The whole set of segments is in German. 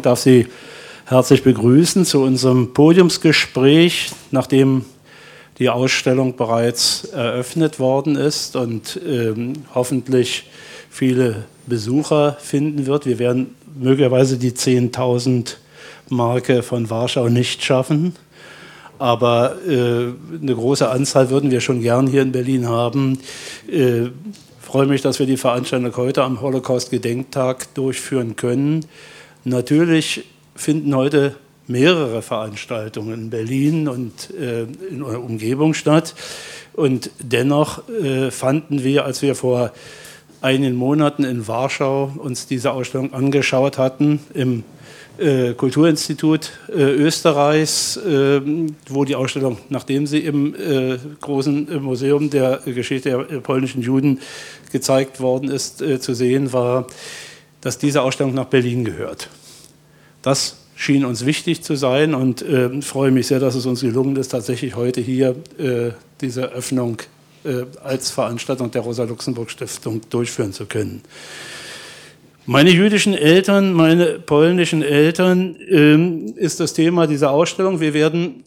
Ich darf Sie herzlich begrüßen zu unserem Podiumsgespräch, nachdem die Ausstellung bereits eröffnet worden ist und ähm, hoffentlich viele Besucher finden wird. Wir werden möglicherweise die 10.000 Marke von Warschau nicht schaffen, aber äh, eine große Anzahl würden wir schon gern hier in Berlin haben. Äh, freue mich, dass wir die Veranstaltung heute am Holocaust-Gedenktag durchführen können. Natürlich finden heute mehrere Veranstaltungen in Berlin und äh, in der Umgebung statt. Und dennoch äh, fanden wir, als wir vor einigen Monaten in Warschau uns diese Ausstellung angeschaut hatten, im äh, Kulturinstitut äh, Österreichs, äh, wo die Ausstellung, nachdem sie im äh, großen Museum der Geschichte der polnischen Juden gezeigt worden ist, zu sehen war, dass diese Ausstellung nach Berlin gehört. Das schien uns wichtig zu sein und äh, freue mich sehr, dass es uns gelungen ist, tatsächlich heute hier äh, diese Öffnung äh, als Veranstaltung der Rosa-Luxemburg-Stiftung durchführen zu können. Meine jüdischen Eltern, meine polnischen Eltern ähm, ist das Thema dieser Ausstellung. Wir werden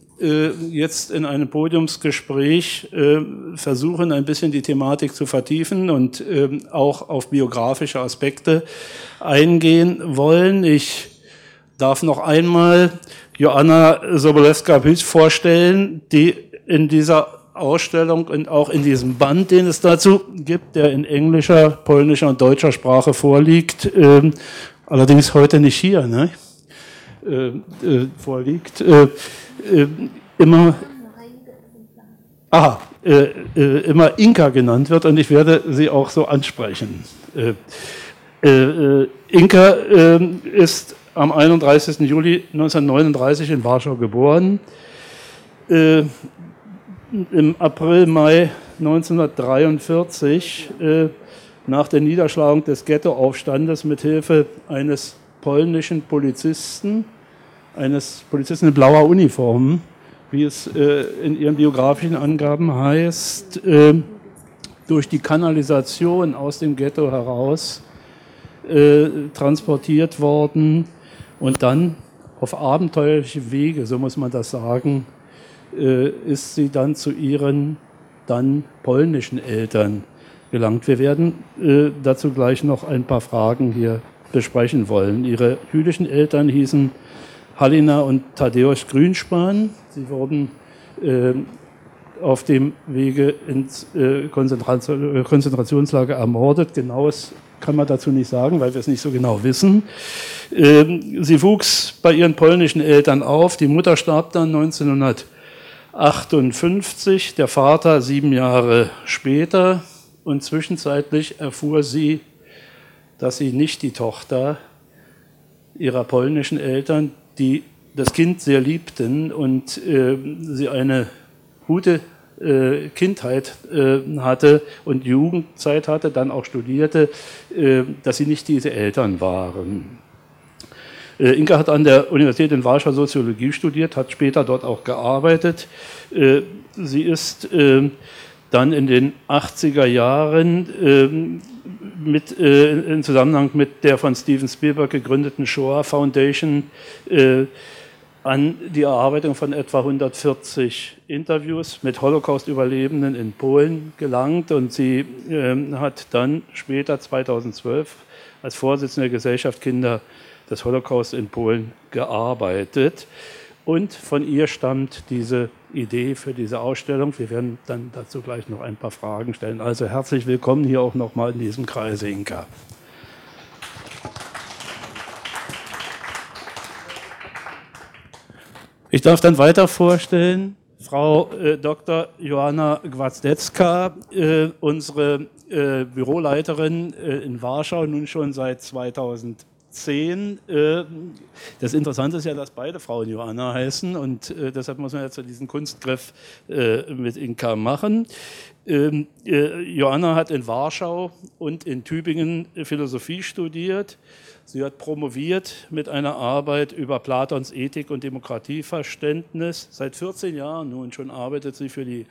jetzt in einem Podiumsgespräch äh, versuchen, ein bisschen die Thematik zu vertiefen und äh, auch auf biografische Aspekte eingehen wollen. Ich darf noch einmal Joanna Sobolewska-Büß vorstellen, die in dieser Ausstellung und auch in diesem Band, den es dazu gibt, der in englischer, polnischer und deutscher Sprache vorliegt, äh, allerdings heute nicht hier, ne? Äh, äh, vorliegt, äh, immer, aha, immer Inka genannt wird und ich werde sie auch so ansprechen. Inka ist am 31. Juli 1939 in Warschau geboren. Äh, Im April, Mai 1943, äh, nach der Niederschlagung des Ghettoaufstandes mit Hilfe eines polnischen Polizisten, eines Polizisten in blauer Uniform, wie es äh, in ihren biografischen Angaben heißt, äh, durch die Kanalisation aus dem Ghetto heraus äh, transportiert worden und dann auf abenteuerliche Wege, so muss man das sagen, äh, ist sie dann zu ihren dann polnischen Eltern gelangt. Wir werden äh, dazu gleich noch ein paar Fragen hier besprechen wollen. Ihre jüdischen Eltern hießen Halina und Tadeusz Grünspan. Sie wurden äh, auf dem Wege ins Konzentrationslager ermordet. Genaues kann man dazu nicht sagen, weil wir es nicht so genau wissen. Ähm, sie wuchs bei ihren polnischen Eltern auf. Die Mutter starb dann 1958, der Vater sieben Jahre später. Und zwischenzeitlich erfuhr sie, dass sie nicht die Tochter ihrer polnischen Eltern, die das Kind sehr liebten und äh, sie eine gute äh, Kindheit äh, hatte und Jugendzeit hatte, dann auch studierte, äh, dass sie nicht diese Eltern waren. Äh, Inka hat an der Universität in Warschau Soziologie studiert, hat später dort auch gearbeitet. Äh, sie ist dann in den 80er Jahren mit, äh, in Zusammenhang mit der von Steven Spielberg gegründeten Shoah Foundation an die Erarbeitung von etwa 140 Interviews mit Holocaust-Überlebenden in Polen gelangt und sie äh, hat dann später 2012 als Vorsitzende der Gesellschaft Kinder des Holocaust in Polen gearbeitet. Und von ihr stammt diese Idee für diese Ausstellung. Wir werden dann dazu gleich noch ein paar Fragen stellen. Also herzlich willkommen hier auch nochmal in diesem Kreise Inka. Ich darf dann weiter vorstellen, Frau äh, Dr. Johanna Gwazdecka, äh, unsere äh, Büroleiterin äh, in Warschau, nun schon seit 2000. 10. Ähm, das Interessante ist ja, dass beide Frauen Johanna heißen und äh, deshalb muss man jetzt so diesen Kunstgriff äh, mit Inka machen. Ähm, äh, Johanna hat in Warschau und in Tübingen Philosophie studiert. Sie hat promoviert mit einer Arbeit über Platons Ethik und Demokratieverständnis. Seit 14 Jahren nun schon arbeitet sie für die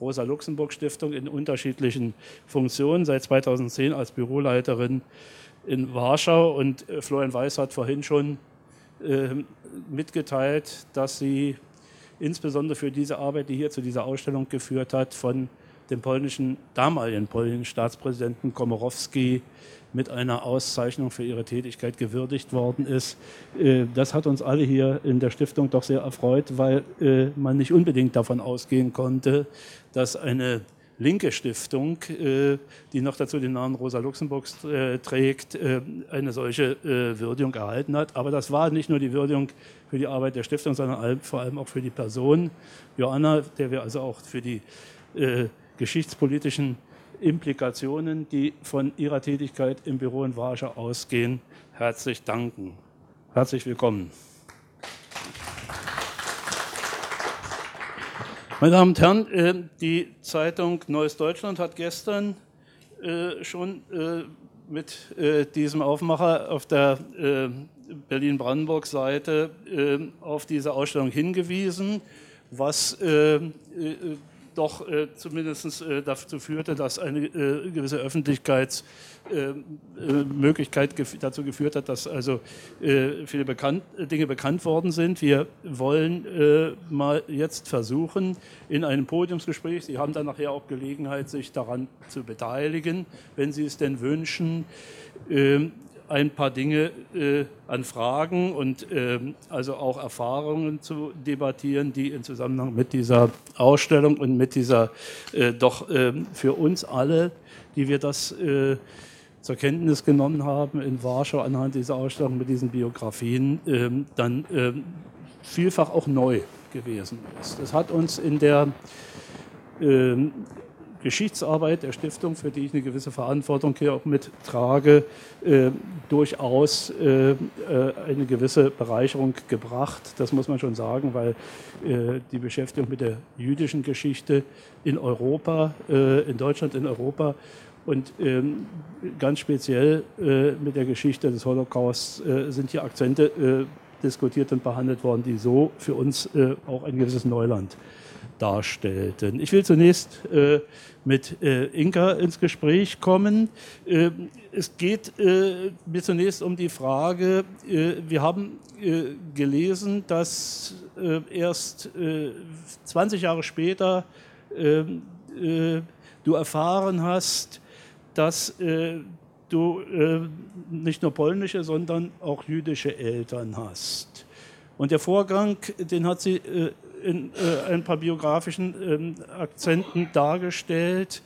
Rosa-Luxemburg-Stiftung in unterschiedlichen Funktionen, seit 2010 als Büroleiterin in Warschau. Und äh, Florian Weiß hat vorhin schon ähm, mitgeteilt, dass sie insbesondere für diese Arbeit, die hier zu dieser Ausstellung geführt hat, von dem polnischen, damaligen polnischen Staatspräsidenten Komorowski mit einer Auszeichnung für ihre Tätigkeit gewürdigt worden ist. Äh, das hat uns alle hier in der Stiftung doch sehr erfreut, weil äh, man nicht unbedingt davon ausgehen konnte, dass eine linke Stiftung, äh, die noch dazu den Namen Rosa Luxemburgs trägt, eine solche Würdigung erhalten hat. Aber das war nicht nur die Würdigung für die Arbeit der Stiftung, sondern vor allem auch für die Person Joanna, der wir also auch für die geschichtspolitischen Implikationen, die von Ihrer Tätigkeit im Büro in Warschau ausgehen, herzlich danken. Herzlich willkommen. Meine Damen und Herren, äh, die Zeitung Neues Deutschland hat gestern äh, schon äh, mit diesem Aufmacher auf der Berlin-Brandenburg-Seite auf diese Ausstellung hingewiesen, was doch äh, zumindest äh, dazu führte, dass eine äh, gewisse Öffentlichkeitsmöglichkeit äh, gef dazu geführt hat, dass also äh, viele bekannt, Dinge bekannt worden sind. Wir wollen äh, mal jetzt versuchen, in einem Podiumsgespräch, Sie haben dann nachher auch Gelegenheit, sich daran zu beteiligen, wenn Sie es denn wünschen, ähm, ein paar Dinge äh, an Fragen und äh, also auch Erfahrungen zu debattieren, die in Zusammenhang mit dieser Ausstellung und mit dieser äh, doch ähm, für uns alle, die wir das äh, zur Kenntnis genommen haben in Warschau anhand dieser Ausstellung mit diesen Biografien, ähm, dann ähm, vielfach auch neu gewesen ist. Das hat uns in der Geschichtsarbeit der Stiftung, für die ich eine gewisse Verantwortung hier auch mittrage, äh, durchaus äh, äh, eine gewisse Bereicherung gebracht. Das muss man schon sagen, weil äh, die Beschäftigung mit der jüdischen Geschichte in Europa, äh, in Deutschland, in Europa und ähm, ganz speziell äh, mit der Geschichte des Holocaust sind hier Akzente diskutiert und behandelt worden, die so für uns auch ein gewisses Neuland darstellten. Ich will zunächst äh, mit äh, Inka ins Gespräch kommen. Äh, es geht äh, mir zunächst um die Frage, äh, wir haben äh, gelesen, dass erst 20 Jahre später du erfahren hast, dass du nicht nur polnische, sondern auch jüdische Eltern hast. Und der Vorgang, den hat sie in äh, ein paar biografischen ähm, Akzenten dargestellt,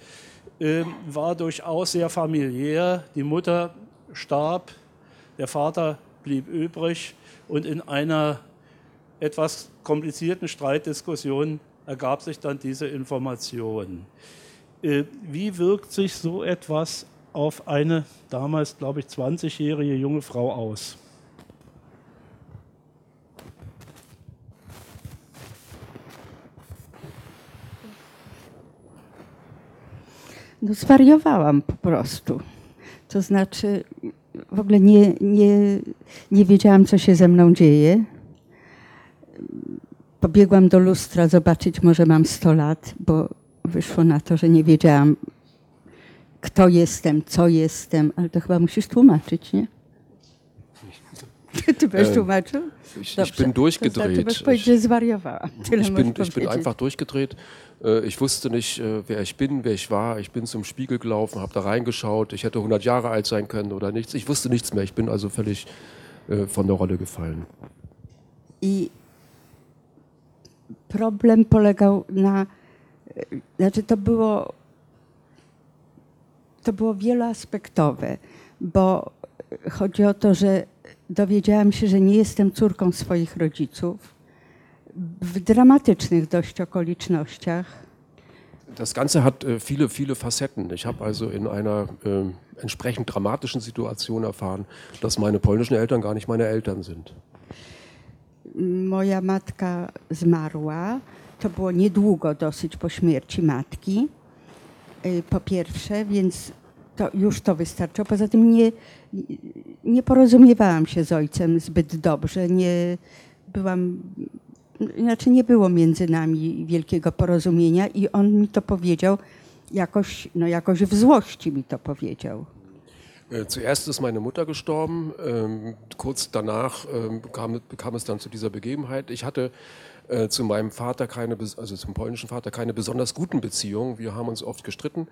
äh, war durchaus sehr familiär. Die Mutter starb, der Vater blieb übrig und in einer etwas komplizierten Streitdiskussion ergab sich dann diese Information. Äh, wie wirkt sich so etwas auf eine damals, glaube ich, 20-jährige junge Frau aus? No zwariowałam po prostu. To znaczy w ogóle nie, nie, nie wiedziałam, co się ze mną dzieje. Pobiegłam do lustra zobaczyć, może mam 100 lat, bo wyszło na to, że nie wiedziałam, kto jestem, co jestem, ale to chyba musisz tłumaczyć, nie? Du bist tłumaczył? Ich, ich bin durchgedreht. Zwariowałam. ich, bin, ich bin einfach durchgedreht. Äh, ich wusste nicht, äh, wer ich bin, wer ich war. Ich bin zum Spiegel gelaufen, habe da reingeschaut. Ich hätte 100 Jahre alt sein können oder nichts. Ich wusste nichts mehr. Ich bin also völlig äh, von der Rolle gefallen. I problem polegał na, znaczy to było, to było wieloaspektowe, bo chodzi o to, że dowiedziałam się, że nie jestem córką swoich rodziców w dramatycznych dość okolicznościach. Das Ganze hat äh, viele, viele Facetten. Ich habe also in einer äh, entsprechend dramatischen Situation erfahren, dass meine polnischen Eltern gar nicht meine Eltern sind. Moja matka zmarła. To było niedługo dosyć po śmierci matki. Y, po pierwsze, więc to już to wystarczyło. Poza tym nie, nie porozumiewałam się z ojcem zbyt dobrze. Nie byłam, znaczy nie było między nami wielkiego porozumienia i on mi to powiedział jakoś, no jakoś w złości mi to powiedział. Äh, zuerst ist meine Mutter gestorben. Ähm, kurz danach ähm, kam, kam, es dann zu dieser Begebenheit. Ich hatte äh, zu meinem Vater keine, also zum polnischen Vater, keine besonders guten Beziehungen. Wir haben uns oft gestritten.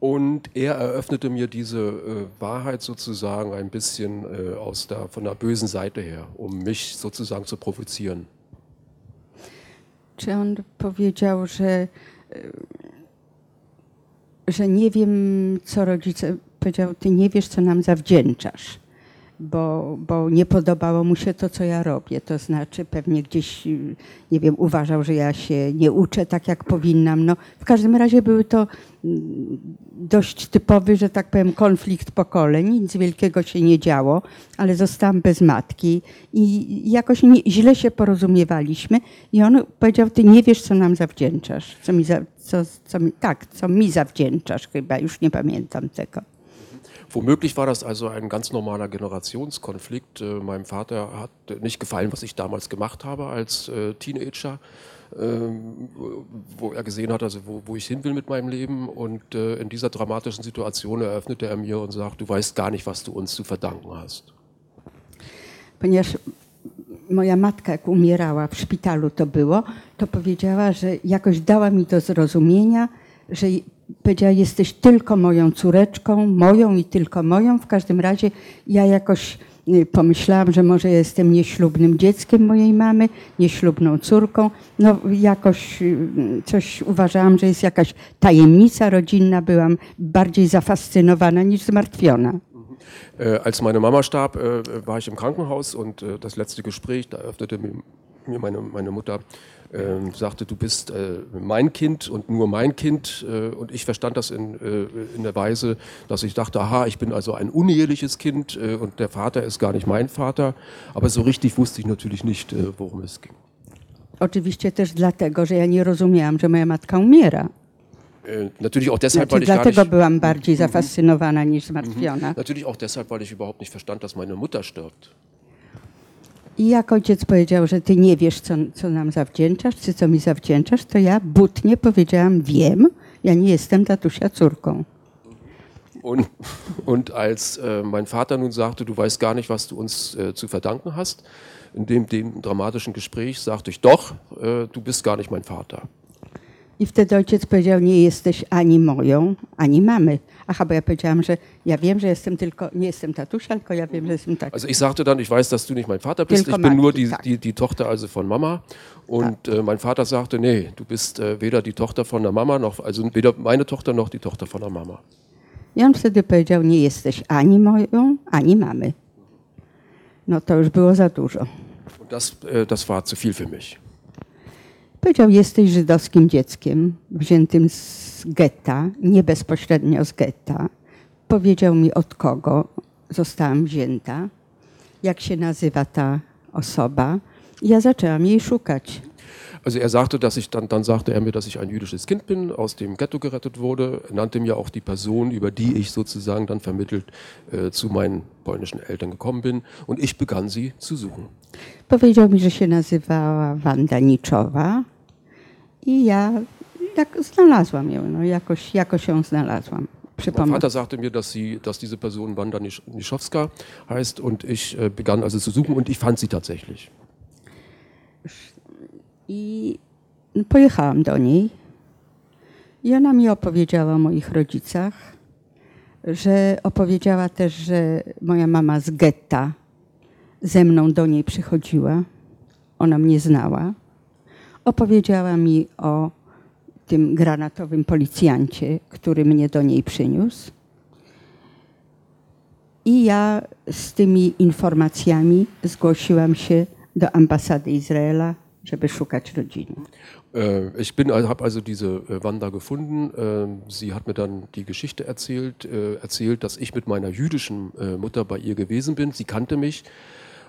Und er eröffnete mir diese äh, Wahrheit sozusagen ein bisschen äh, aus der, von der bösen Seite her, um mich sozusagen zu provozieren. Czy on powiedział, że, że nie wiem, co rodzice powiedział, ty nie wiesz, co nam zawdzięczasz, bo, bo nie podobało mu się to, co ja robię. To znaczy pewnie gdzieś, nie wiem, uważał, że ja się nie uczę tak, jak powinnam. No, w każdym razie były to mm, dość typowy, że tak powiem, konflikt pokoleń. Nic wielkiego się nie działo, ale zostałam bez matki i jakoś nie, źle się porozumiewaliśmy. I on powiedział, ty nie wiesz, co nam zawdzięczasz. Co mi za, co, co mi, tak, co mi zawdzięczasz chyba, już nie pamiętam tego. Womöglich war das also ein ganz normaler Generationskonflikt. Äh, meinem Vater hat nicht gefallen, was ich damals gemacht habe als äh, Teenager, ähm, wo er gesehen hat, also wo, wo, ich hin will mit meinem Leben. Und äh, in dieser dramatischen Situation eröffnete er mir und sagt, du weißt gar nicht, was du uns zu verdanken hast. Ponieważ moja matka, jak umierała w szpitalu to było, to powiedziała, że jakoś dała mi do zrozumienia, że powiedziała, jesteś tylko moją córeczką, moją i tylko moją. W każdym razie ja jakoś y, pomyślałam, że może jestem nieślubnym dzieckiem mojej mamy, nieślubną córką. No jakoś y, coś uważałam, że jest jakaś tajemnica rodzinna. Byłam bardziej zafascynowana niż zmartwiona. Äh, als meine Mama starb, äh, war ich im Krankenhaus und äh, das letzte Gespräch, da öffnete mir meine, meine Mutter äh, sagte, du bist äh, mein Kind und nur mein Kind. Äh, und ich verstand das in, äh, in der Weise, dass ich dachte, aha, ich bin also ein uneheliches Kind äh, und der Vater ist gar nicht mein Vater. Aber so richtig wusste ich natürlich nicht, äh, worum es ging. Oczywiście też dlatego, że ja nie rozumiałam, że moja matka umiera. Natürlich auch deshalb, weil ich dlatego nicht, byłam bardziej zafascynowana niż zmartwiona. Natürlich auch deshalb, weil ich überhaupt nicht verstand, dass meine Mutter stirbt. I jak ojciec powiedział, że ty nie wiesz, co, co nam zawdzięczasz, czy co mi zawdzięczasz, to ja butnie powiedziałam, wiem, ja nie jestem tatusia córką. Und, und als äh, mein Vater nun sagte, du weißt gar nicht, was du uns äh, zu verdanken hast, in dem, dem dramatischen Gespräch sagte ich, doch, äh, du bist gar nicht mein Vater. I wtedy ojciec powiedział, nie jesteś ani moją, ani mamy. Aha, bo ja powiedziałam, że ja wiem, że jestem tylko, nie jestem tatusia, tylko ja wiem, że jestem tatusia. Also ich sagte dann, ich weiß, dass du nicht mein Vater bist, ich bin nur die, tak. die, die Tochter also von Mama. Und äh, mein Vater sagte, nee, du bist äh, weder die Tochter von der Mama, noch, also weder meine Tochter noch die Tochter von der Mama. I on wtedy powiedział, nie jesteś ani moją, ani mamy. No to już było za dużo. Und das, äh, das war zu viel für mich. Powiedział, jesteś żydowskim dzieckiem, wziętym z getta, nie bezpośrednio z getta. Powiedział mi od kogo zostałam wzięta, jak się nazywa ta osoba. Ja zaczęłam jej szukać. Also er sagte, dass ich dann, dann sagte er mir, dass ich ein jüdisches Kind bin, aus dem Ghetto gerettet wurde, er nannte mir auch die Person, über die ich sozusagen dann vermittelt äh, zu meinen polnischen Eltern gekommen bin und ich begann sie zu suchen. Powiedział mi, że się nazywała Wanda Niczowa i ja jak znalazłam ją, no jakoś, jakoś ją znalazłam. Mein. Vater sagte mir, dass, sie, dass diese Person Wanda Nisch- Nischowska heißt und ich äh, begann also zu suchen und ich fand sie tatsächlich. I pojechałam do niej i ona mi opowiedziała o moich rodzicach, że opowiedziała też, że moja mama z getta ze mną do niej przychodziła. Ona mnie znała. Opowiedziała mi o tym granatowym policjancie, który mnie do niej przyniósł. I ja z tymi informacjami zgłosiłam się do ambasady Izraela, żeby szukać rodziny. Äh, ich bin, habe also diese äh, Wanda gefunden. Ähm, sie hat mir dann die Geschichte erzählt, äh, erzählt, dass ich mit meiner jüdischen Mutter bei ihr gewesen bin. Sie kannte mich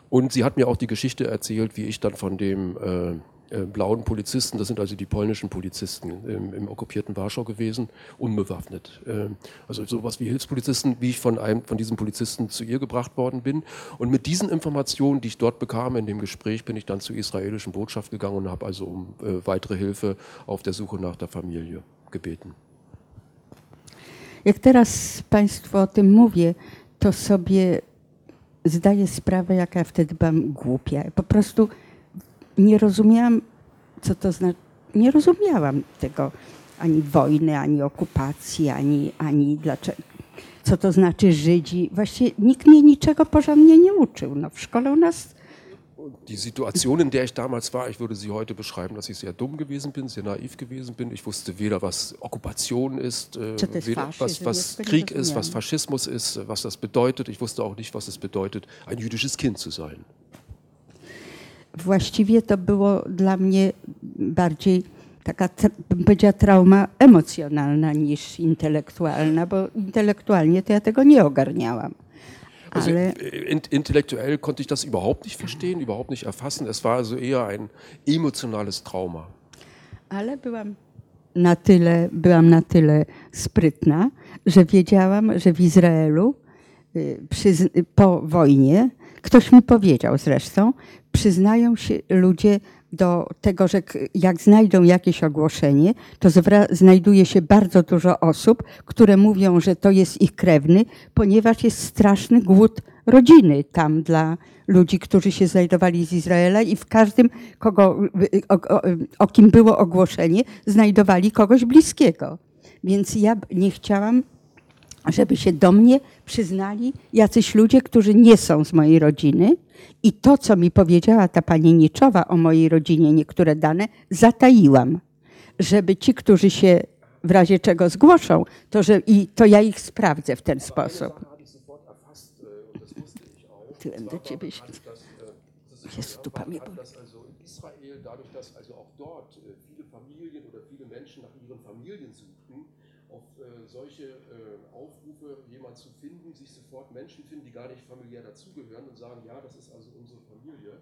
und sie hat mir auch die Geschichte erzählt, wie ich dann von dem äh, blauen Polizisten, das sind also die polnischen Polizisten im, im okkupierten Warschau gewesen, unbewaffnet. Ähm, also sowas wie Hilfspolizisten, wie ich von einem von diesen Polizisten zu ihr gebracht worden bin. Und mit diesen Informationen, die ich dort bekam in dem Gespräch, bin ich dann zur israelischen Botschaft gegangen und habe also um äh, weitere Hilfe auf der Suche nach der Familie gebeten. Jak teraz Państwu o tym mówię, to sobie zdaję sprawę, jaka ja wtedy byłam głupia. Po prostu nie rozumiałam, co to znaczy. Nie rozumiałam tego ani wojny, ani okupacji, ani, ani dlaczego, co to znaczy Żydzi. Właściwie nikt mnie niczego porządnie nie uczył. No, w szkole u nas die Situation, in der ich damals war, ich würde sie heute beschreiben, dass ich sehr dumm gewesen bin, sehr naiv gewesen bin. Ich wusste weder, was Okkupation ist, äh, weder, was, was Krieg ist, was Faschismus ist, was das bedeutet. Ich wusste auch nicht, was es bedeutet, ein jüdisches Kind zu sein. Właściwie to było dla mnie bardziej taka, bym powiedziała, trauma emocjonalna niż intelektualna, bo intelektualnie to ja tego nie ogarniałam. Also intellektuell konnte ich das überhaupt nicht verstehen, überhaupt nicht erfassen. Es war also eher ein emotionales Trauma. Ale byłam na tyle, byłam na tyle sprytna, że wiedziałam, że w Izraelu po wojnie, ktoś mi powiedział zresztą, przyznają się ludzie do tego, że jak znajdą jakieś ogłoszenie, to znajduje się bardzo dużo osób, które mówią, że to jest ich krewny, ponieważ jest straszny głód rodziny tam dla ludzi, którzy się znajdowali z Izraela i w każdym, kogo, o, o, o kim było ogłoszenie, znajdowali kogoś bliskiego. Więc ja nie chciałam żeby się do mnie przyznali jacyś ludzie, którzy nie są z mojej rodziny. I to, co mi powiedziała ta pani Niczowa o mojej rodzinie, niektóre dane, zataiłam, żeby ci, którzy się w razie czego zgłoszą, to, że, i to ja ich sprawdzę w ten sposób. Tyłem do ciebie się. Jest tu pamięć. dadurch, dass also auch dort viele Familien oder viele Menschen nach ihren Familien suchten, auf solche Jemand zu finden, sich sofort Menschen finden, die gar nicht familiär dazugehören und sagen, ja, das ist also unsere Familie.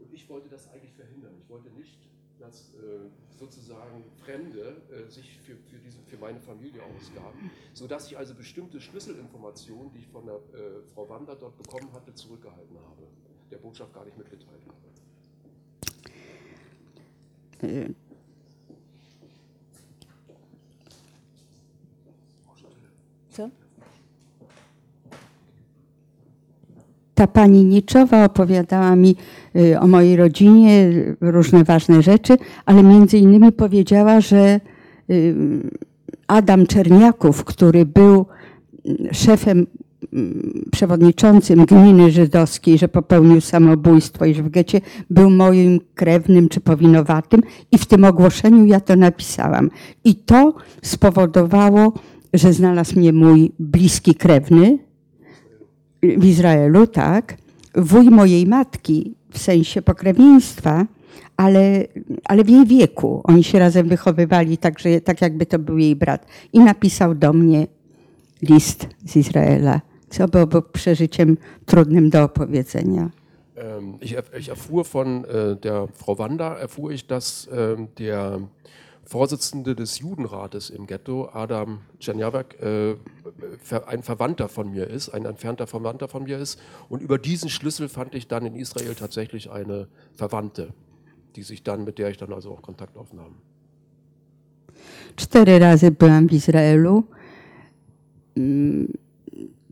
Und ich wollte das eigentlich verhindern. Ich wollte nicht, dass äh, sozusagen Fremde äh, sich für, für, diese, für meine Familie ausgaben, sodass ich also bestimmte Schlüsselinformationen, die ich von der äh, Frau Wander dort bekommen hatte, zurückgehalten habe, der Botschaft gar nicht mitgeteilt habe. Co? Ta pani Niczowa opowiadała mi y, o mojej rodzinie, różne ważne rzeczy, ale między innymi powiedziała, że y, Adam Czerniaków, który był mm, szefem, mm, przewodniczącym gminy żydowskiej, że popełnił samobójstwo i że w getcie był moim krewnym czy powinowatym i w tym ogłoszeniu ja to napisałam. I to spowodowało, że znalazł mnie mój bliski krewny w Izraelu, tak, wuj mojej matki w sensie pokrewieństwa, ale, ale w jej wieku. Oni się razem wychowywali, także, tak jakby to był jej brat. I napisał do mnie list z Izraela, co było przeżyciem trudnym do opowiedzenia. Ich, ich erfuhr von äh, der Frau Wanda, erfuhr ich, dass äh, der Vorsitzende des Judenrates im Ghetto, Adam Czerniawek, äh, ein Verwandter von mir ist, ein entfernter Verwandter von mir ist. Und über diesen Schlüssel fand ich dann in Israel tatsächlich eine Verwandte, die sich dann, mit der ich dann also auch Kontakt aufnahm. Cztery razy byłam w Izraelu. Mm,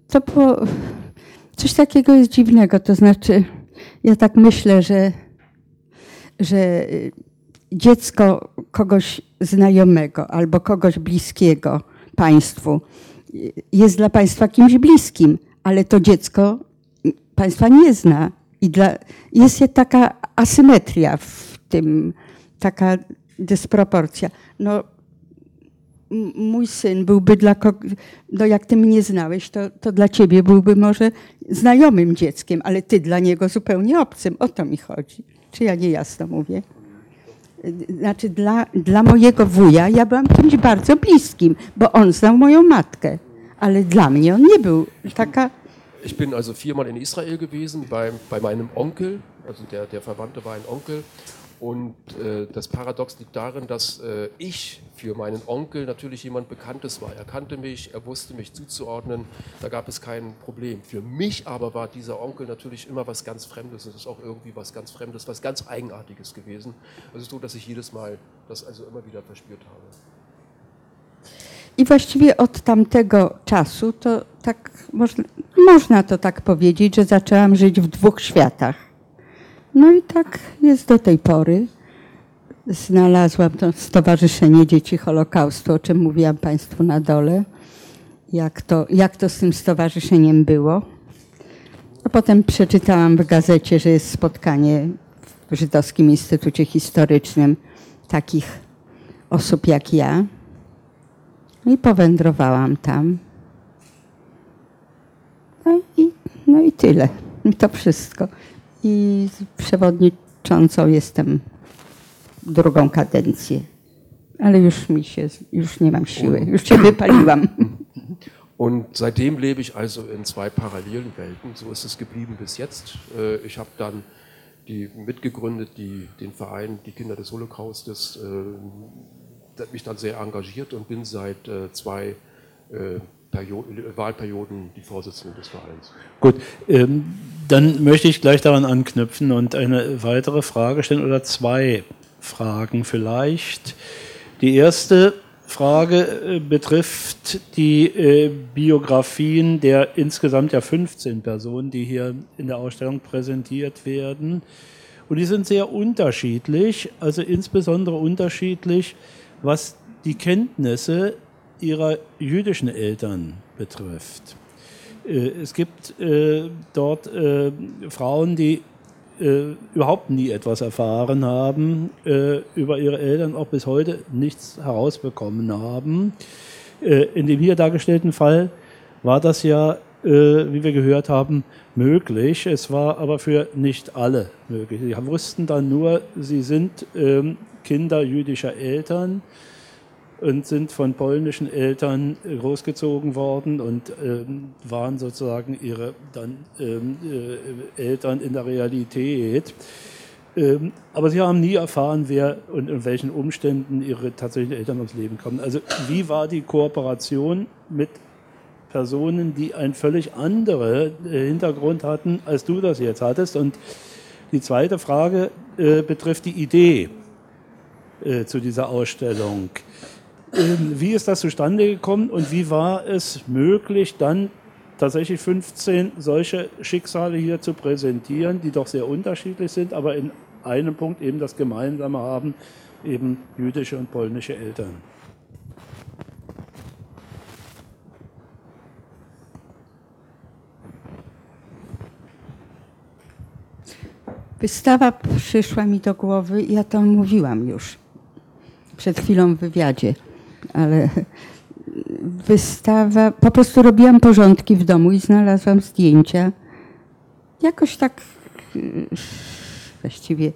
to było coś takiego jest dziwnego. To znaczy, ja tak myślę, że, że dziecko kogoś znajomego albo kogoś bliskiego państwu jest dla państwa kimś bliskim, ale to dziecko państwa nie zna. I dla, jest taka asymetria w tym, taka dysproporcja. No, mój syn byłby dla kogoś, no jak ty mnie znałeś, to, to dla ciebie byłby może znajomym dzieckiem, ale ty dla niego zupełnie obcym. O to mi chodzi. Czy ja niejasno mówię? Znaczy dla, dla mojego wuja ja byłam kimś bardzo bliskim, bo on znał moją matkę, ale dla mnie on nie był taka... Ich bin also viermal in Israel gewesen bei, bei meinem Onkel, also der, der Verwandte war ein Onkel Und äh, das Paradox liegt darin, dass äh, ich für meinen Onkel natürlich jemand Bekanntes war. Er kannte mich, er wusste mich zuzuordnen, da gab es kein Problem. Für mich aber war dieser Onkel natürlich immer was ganz Fremdes. Es ist auch irgendwie was ganz Fremdes, was ganz Eigenartiges gewesen. Also so, dass ich jedes Mal das also immer wieder verspürt habe. I właściwie od tamtego czasu to tak można, to tak powiedzieć, że zaczęłam żyć w dwóch światach. No i tak jest do tej pory. Znalazłam to Stowarzyszenie Dzieci Holokaustu, o czym mówiłam Państwu na dole, jak to, jak to z tym stowarzyszeniem było. A potem przeczytałam w gazecie, że jest spotkanie w Żydowskim Instytucie Historycznym takich osób jak ja. I powędrowałam tam. No i, no i tyle. I to wszystko. I przewodniczącą jestem drugą kadencję. Ale już mi się, już nie mam siły, już się wypaliłam. Und seitdem lebe ich also in zwei parallelen Welten. So ist es geblieben bis jetzt. Äh, ich habe dann die mitgegründet, die, den Verein Die Kinder des Holocaustes, äh, mich dann sehr engagiert und bin seit äh, zwei Wahlperioden die Vorsitzende des Vereins. Gut, ähm, dann möchte ich gleich daran anknüpfen und eine weitere Frage stellen oder zwei Fragen vielleicht. Die erste Frage äh, betrifft die äh, Biografien der insgesamt ja 15 Personen, die hier in der Ausstellung präsentiert werden. Und die sind sehr unterschiedlich, also insbesondere unterschiedlich, was die Kenntnisse ihrer jüdischen Eltern betrifft. Äh, es gibt dort Frauen, die äh, überhaupt nie etwas erfahren haben, äh, über ihre Eltern auch bis heute nichts herausbekommen haben. Äh, in dem hier dargestellten Fall war das ja, äh, wie wir gehört haben, möglich. Es war aber für nicht alle möglich. Sie wussten dann nur, sie sind ähm, Kinder jüdischer Eltern und sind von polnischen Eltern großgezogen worden und ähm, waren sozusagen ihre dann ähm, äh, Eltern in der Realität. Ähm, aber sie haben nie erfahren, wer und in welchen Umständen ihre tatsächlichen Eltern ums Leben kommen. Also wie war die Kooperation mit Personen, die einen völlig anderen äh, Hintergrund hatten, als du das jetzt hattest? Und die zweite Frage äh, betrifft die Idee äh, zu dieser Ausstellung. Ähm, wie ist das zustande gekommen und wie war es möglich, dann tatsächlich 15 solche Schicksale hier zu präsentieren, die doch sehr unterschiedlich sind, aber in einem Punkt eben das Gemeinsame haben, eben jüdische und polnische Eltern. Wystawa przyszła mi do głowy, ja to mówiłam już przed chwilą w wywiadzie ale wystawa, po prostu robiłam porządki w domu i znalazłam zdjęcia. Jakoś tak właściwie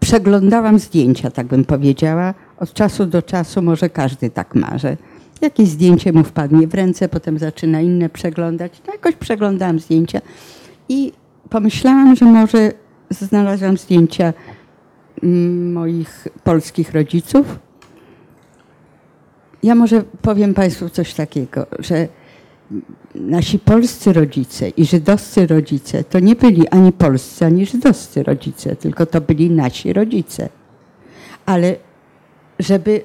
przeglądałam zdjęcia, tak bym powiedziała. Od czasu do czasu może każdy tak ma, że jakieś zdjęcie mu wpadnie w ręce, potem zaczyna inne przeglądać. No jakoś przeglądałam zdjęcia i pomyślałam, że może znalazłam zdjęcia mm, moich polskich rodziców ja może powiem Państwu coś takiego, że nasi polscy rodzice i żydowscy rodzice to nie byli ani polscy, ani żydowscy rodzice, tylko to byli nasi rodzice. Ale żeby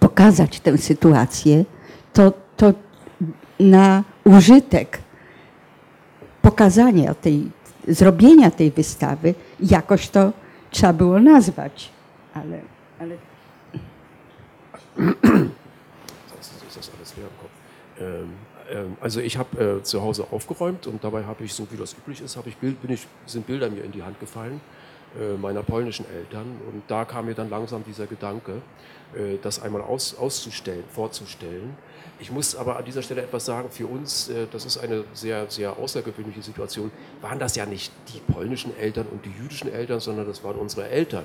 pokazać tę sytuację, to, to na użytek pokazania tej, zrobienia tej wystawy jakoś to trzeba było nazwać. Ale, ale ist das alles leer im Kopf. Ähm, ähm, also ich habe äh, zu Hause aufgeräumt und dabei habe ich, so wie das üblich ist, ich Bild, ich, sind Bilder mir in die Hand gefallen äh, meiner polnischen Eltern und da kam mir dann langsam dieser Gedanke, äh, das einmal aus, auszustellen, vorzustellen. Ich muss aber an dieser Stelle etwas sagen, für uns, äh, das ist eine sehr, sehr außergewöhnliche Situation, waren das ja nicht die polnischen Eltern und die jüdischen Eltern, sondern das waren unsere Eltern.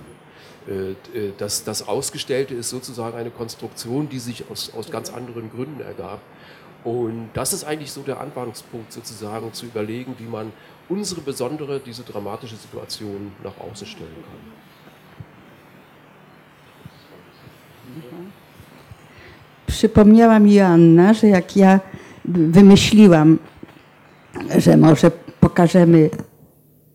Äh, äh, das, das Ausgestellte ist sozusagen eine Konstruktion, die sich aus, aus ganz anderen Gründen ergab. Und das ist eigentlich so der Anwendungspunkt sozusagen, zu überlegen, wie man unsere besondere, diese dramatische Situation nach außen stellen kann. Przypomniała mi Joanna, że jak ja wymyśliłam, że może pokażemy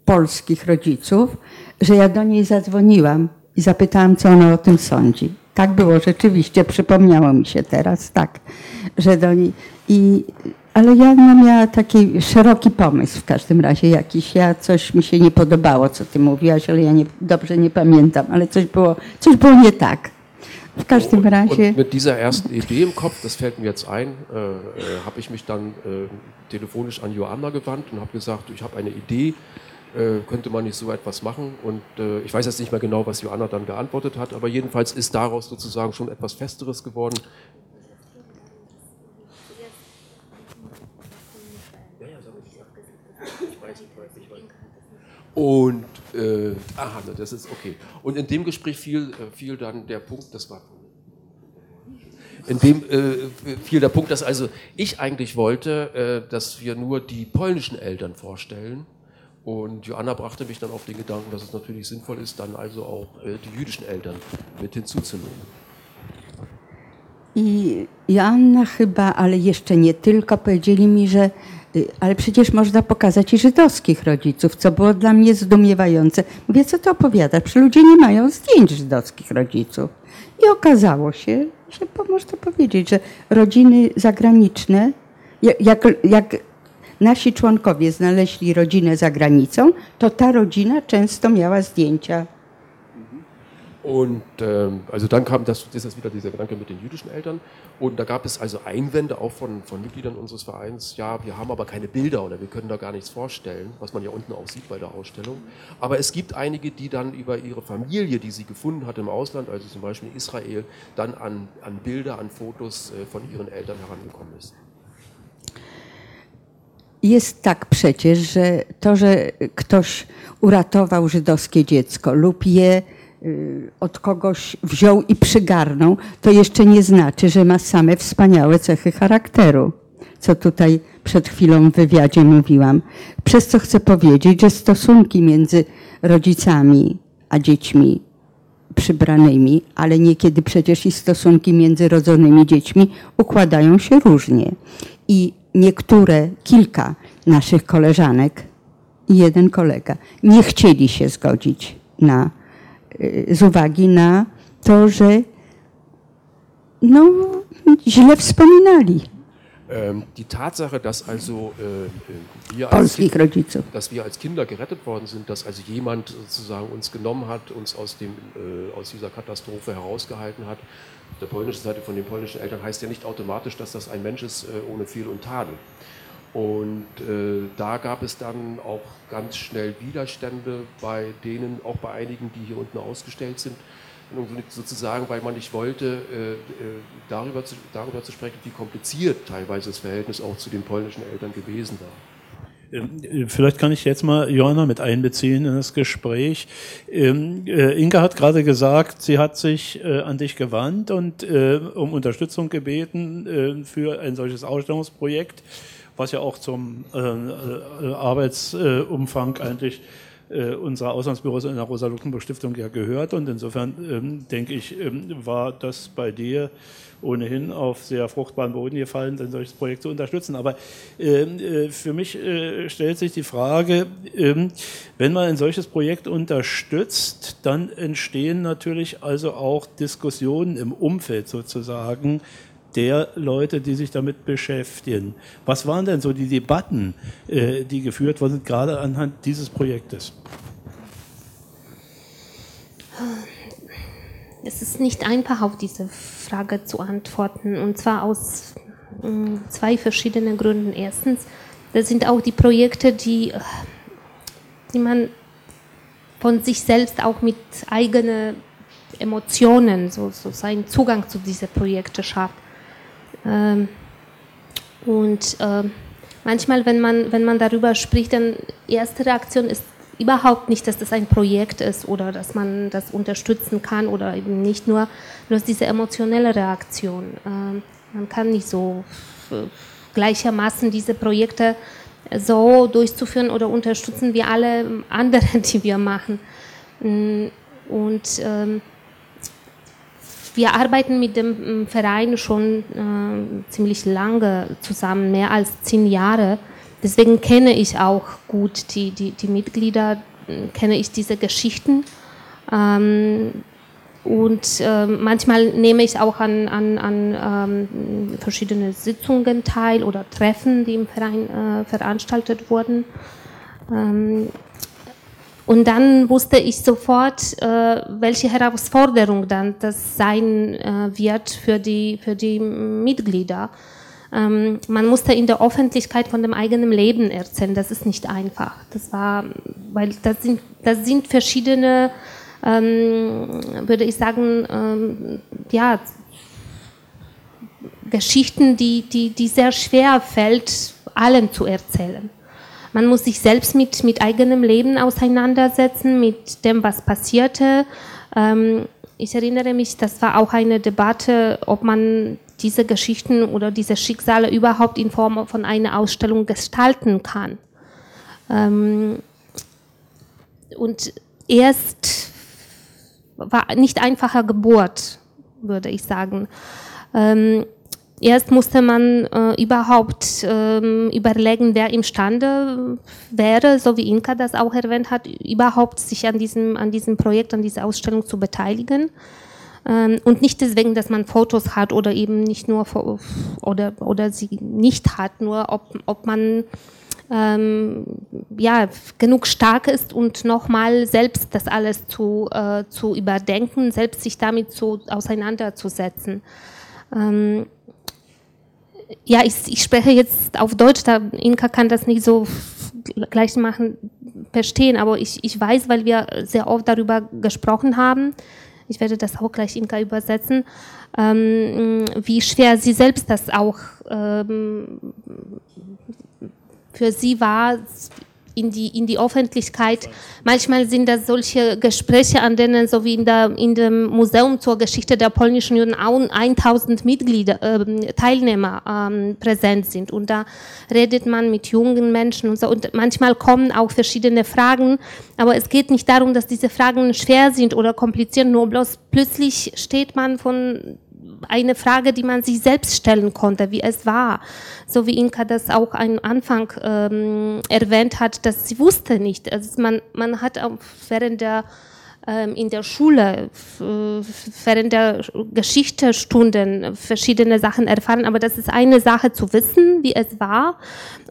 polskich rodziców, że ja do niej zadzwoniłam i zapytałam, co ona o tym sądzi. Tak było rzeczywiście, przypomniało mi się teraz, tak, że do niej. I, ale Joanna miała taki szeroki pomysł w każdym razie jakiś. Ja coś mi się nie podobało, co ty mówiłaś, ale ja nie, dobrze nie pamiętam, ale coś było, coś było nie tak. Razie. Und mit dieser ersten Idee im Kopf, das fällt mir jetzt ein, äh, äh, habe ich mich dann äh, telefonisch an Joanna gewandt und habe gesagt, ich habe eine Idee, äh, könnte man nicht so etwas machen? Und äh, ich weiß jetzt nicht mehr genau, was Joanna dann geantwortet hat, aber jedenfalls ist daraus sozusagen schon etwas Festeres geworden. Und, äh, aha, das ist okay. Und in dem Gespräch fiel, äh, fiel dann der Punkt, das war in dem äh, fiel der Punkt, dass also ich eigentlich wollte, äh, dass wir nur die polnischen Eltern vorstellen. Und Joanna brachte mich dann auf den Gedanken, dass es natürlich sinnvoll ist, dann also auch äh, die jüdischen Eltern mit hinzuzunehmen. I Joanna chyba, ale jeszcze nie tylko, powiedzieli mi, że ale przecież można pokazać i żydowskich rodziców, co było dla mnie zdumiewające. Mówię, co to opowiada? Przecież ludzie nie mają zdjęć żydowskich rodziców. I okazało się, że można powiedzieć, że rodziny zagraniczne, jak, jak nasi członkowie znaleźli rodzinę za granicą, to ta rodzina często miała zdjęcia Und ähm, also dann kam das, das ist wieder dieser Gedanke mit den jüdischen Eltern. Und da gab es also Einwände auch von, von Mitgliedern unseres Vereins, ja, wir haben aber keine Bilder oder wir können da gar nichts vorstellen, was man ja unten auch sieht bei der Ausstellung. Aber es gibt einige, die dann über ihre Familie, die sie gefunden hat im Ausland, also zum Beispiel in Israel, dann an, an Bilder, an Fotos äh, von ihren Eltern herangekommen ist. Jest tak przecież, że to, że ktoś uratował żydowskie dziecko lub je od kogoś wziął i przygarnął, to jeszcze nie znaczy, że ma same wspaniałe cechy charakteru, co tutaj przed chwilą w wywiadzie mówiłam. Przez co chcę powiedzieć, że stosunki między rodzicami a dziećmi przybranymi, ale niekiedy przecież i stosunki między rodzonymi dziećmi układają się różnie. I niektóre, kilka naszych koleżanek i jeden kolega nie chcieli się zgodzić na z uwagi na to, że no, źle wspominali. Die Tatsache, dass also äh, wir, als kind, dass wir als Kinder gerettet worden sind, dass also jemand sozusagen uns genommen hat, uns aus, dem, äh, aus dieser Katastrophe herausgehalten hat, der polnischen Seite von den polnischen Eltern, heißt ja nicht automatisch, dass das ein Mensch ist äh, ohne Fehl und Tadel. Und äh, da gab es dann auch ganz schnell Widerstände bei denen, auch bei einigen, die hier unten ausgestellt sind, sozusagen, weil man nicht wollte, äh, äh, darüber, zu, darüber zu sprechen, wie kompliziert teilweise das Verhältnis auch zu den polnischen Eltern gewesen war. Ähm, äh, vielleicht kann ich jetzt mal Johanna mit einbeziehen in das Gespräch. Ähm, äh, Inga hat gerade gesagt, sie hat sich an dich gewandt und um Unterstützung gebeten für ein solches Ausstellungsprojekt was ja auch zum äh, äh, Arbeitsumfang eigentlich äh, unserer Auslandsbüros in der Rosa-Luxemburg-Stiftung ja gehört. Und insofern ähm, denke ich, ähm, war das bei dir ohnehin auf sehr fruchtbaren Boden gefallen, ein solches Projekt zu unterstützen. Aber ähm, äh, für mich äh, stellt sich die Frage, ähm, wenn man ein solches Projekt unterstützt, dann entstehen natürlich also auch Diskussionen im Umfeld sozusagen der Leute, die sich damit beschäftigen. Was waren denn so die Debatten, äh, die geführt wurden, gerade anhand dieses Projektes? Es ist nicht einfach, auf diese Frage zu antworten, und zwar aus mm, zwei verschiedenen Gründen. Erstens, das sind auch die Projekte, die, die man von sich selbst auch mit eigenen Emotionen, so, so seinen Zugang zu diesen Projekten schafft. Ähm, und äh, manchmal, wenn man, wenn man darüber spricht, dann erste Reaktion ist überhaupt nicht, dass das ein Projekt ist oder dass man das unterstützen kann oder eben nicht nur, nur diese emotionelle Reaktion. Ähm, man kann nicht so gleichermaßen diese Projekte so durchzuführen oder unterstützen wie alle anderen, die wir machen. Mm, und ähm, wir arbeiten mit dem mm, Verein schon äh, ziemlich lange zusammen, mehr als zehn Jahre. Deswegen kenne ich auch gut die, die, die Mitglieder, kenne ich diese Geschichten. Ähm, und äh, manchmal nehme ich auch an, an, an ähm, verschiedene Sitzungen teil oder Treffen, die im Verein äh, veranstaltet wurden. Ähm, und dann wusste ich sofort, äh, welche Herausforderung dann das sein äh, wird für die, für die Mitglieder. Ähm, man musste in der Öffentlichkeit von dem eigenen Leben erzählen. Das ist nicht einfach. Das war, weil das sind, das sind verschiedene, ähm, würde ich sagen, ähm, ja, Geschichten, die, die, die sehr schwer fällt, allen zu erzählen. Man muss sich selbst mit, mit eigenem Leben auseinandersetzen, mit dem, was passierte. Ähm, ich erinnere mich, das war auch eine Debatte, ob man diese Geschichten oder diese Schicksale überhaupt in Form von einer Ausstellung gestalten kann. Ähm, und erst war nicht einfacher Geburt, würde ich sagen. Ähm, erst musste man äh, überhaupt ähm, überlegen, wer imstande wäre, so wie Inka das auch erwähnt hat, überhaupt sich an diesem, an diesem Projekt, an dieser Ausstellung zu beteiligen. Ähm, und nicht deswegen, dass man Fotos hat oder eben nicht nur oder, oder sie nicht hat, nur ob, ob man ähm, ja, genug stark ist und nochmal selbst das alles zu, äh, zu überdenken, selbst sich damit zu, auseinanderzusetzen. Ähm, ja, ich, ich spreche jetzt auf Deutsch, da Inka kann das nicht so gleich machen, verstehen, aber ich, ich weiß, weil wir sehr oft darüber gesprochen haben, ich werde das auch gleich Inka übersetzen, ähm, wie schwer sie selbst das auch ähm, für sie war, in die, in die Öffentlichkeit. Manchmal sind das solche Gespräche, an denen so wie in, der, in dem Museum zur Geschichte der polnischen Juden auch 1000 Mitglieder, äh, Teilnehmer ähm, präsent sind. Und da redet man mit jungen Menschen und so. Und manchmal kommen auch verschiedene Fragen, aber es geht nicht darum, dass diese Fragen schwer sind oder kompliziert, nur bloß plötzlich steht man von eine Frage, die man sich selbst stellen konnte, wie es war. So wie Inka das auch am Anfang ähm, erwähnt hat, dass sie wusste nicht. Also man, man hat auch während der ähm, in der Schule, während der Geschichtestunden verschiedene Sachen erfahren, aber das ist eine Sache zu wissen, wie es war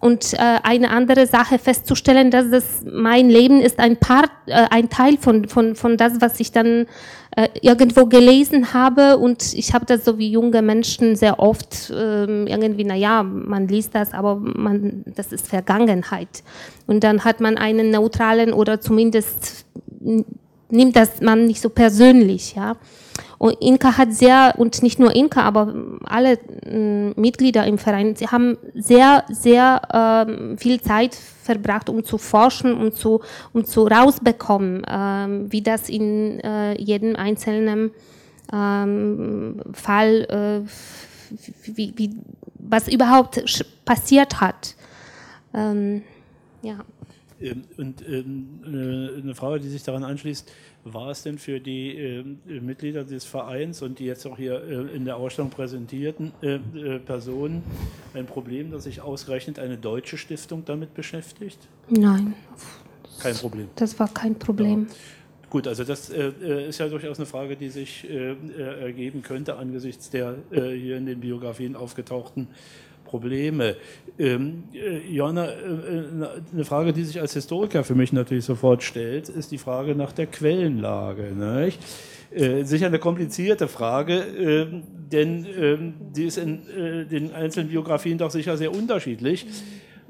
und äh, eine andere Sache festzustellen, dass das mein Leben ist ein Part, äh, ein Teil von, von, von das, was ich dann äh, irgendwo gelesen habe und ich habe das so wie junge Menschen sehr oft ähm, irgendwie, na ja, man liest das, aber man, das ist Vergangenheit. Und dann hat man einen neutralen oder zumindest nimmt das man nicht so persönlich, ja. Und Inka hat sehr, und nicht nur Inka, aber alle äh, Mitglieder im Verein, sie haben sehr, sehr äh, viel Zeit verbracht, um zu forschen, um zu, um zu rausbekommen, äh, wie das in äh, jedem einzelnen ähm, Fall, äh, wie, wie, was überhaupt passiert hat. Ähm, ja. Ähm, und ähm, eine Frage, die sich daran anschließt, war es denn für die ähm, Mitglieder des Vereins und die jetzt auch hier äh, in der Ausstellung präsentierten äh, äh, Personen ein Problem, dass sich ausgerechnet eine deutsche Stiftung damit beschäftigt? Nein. Kein Problem. Das war kein Problem. Ja. Gut, also das äh, ist ja durchaus eine Frage, die sich äh, ergeben könnte angesichts der äh, hier in den Biografien aufgetauchten Probleme. Ähm, äh, Johanna, äh, äh, eine Frage, die sich als Historiker für mich natürlich sofort stellt, ist die Frage nach der Quellenlage. Nicht? Sicher eine komplizierte Frage, äh, denn ähm, die ist in den einzelnen Biografien doch sicher sehr unterschiedlich.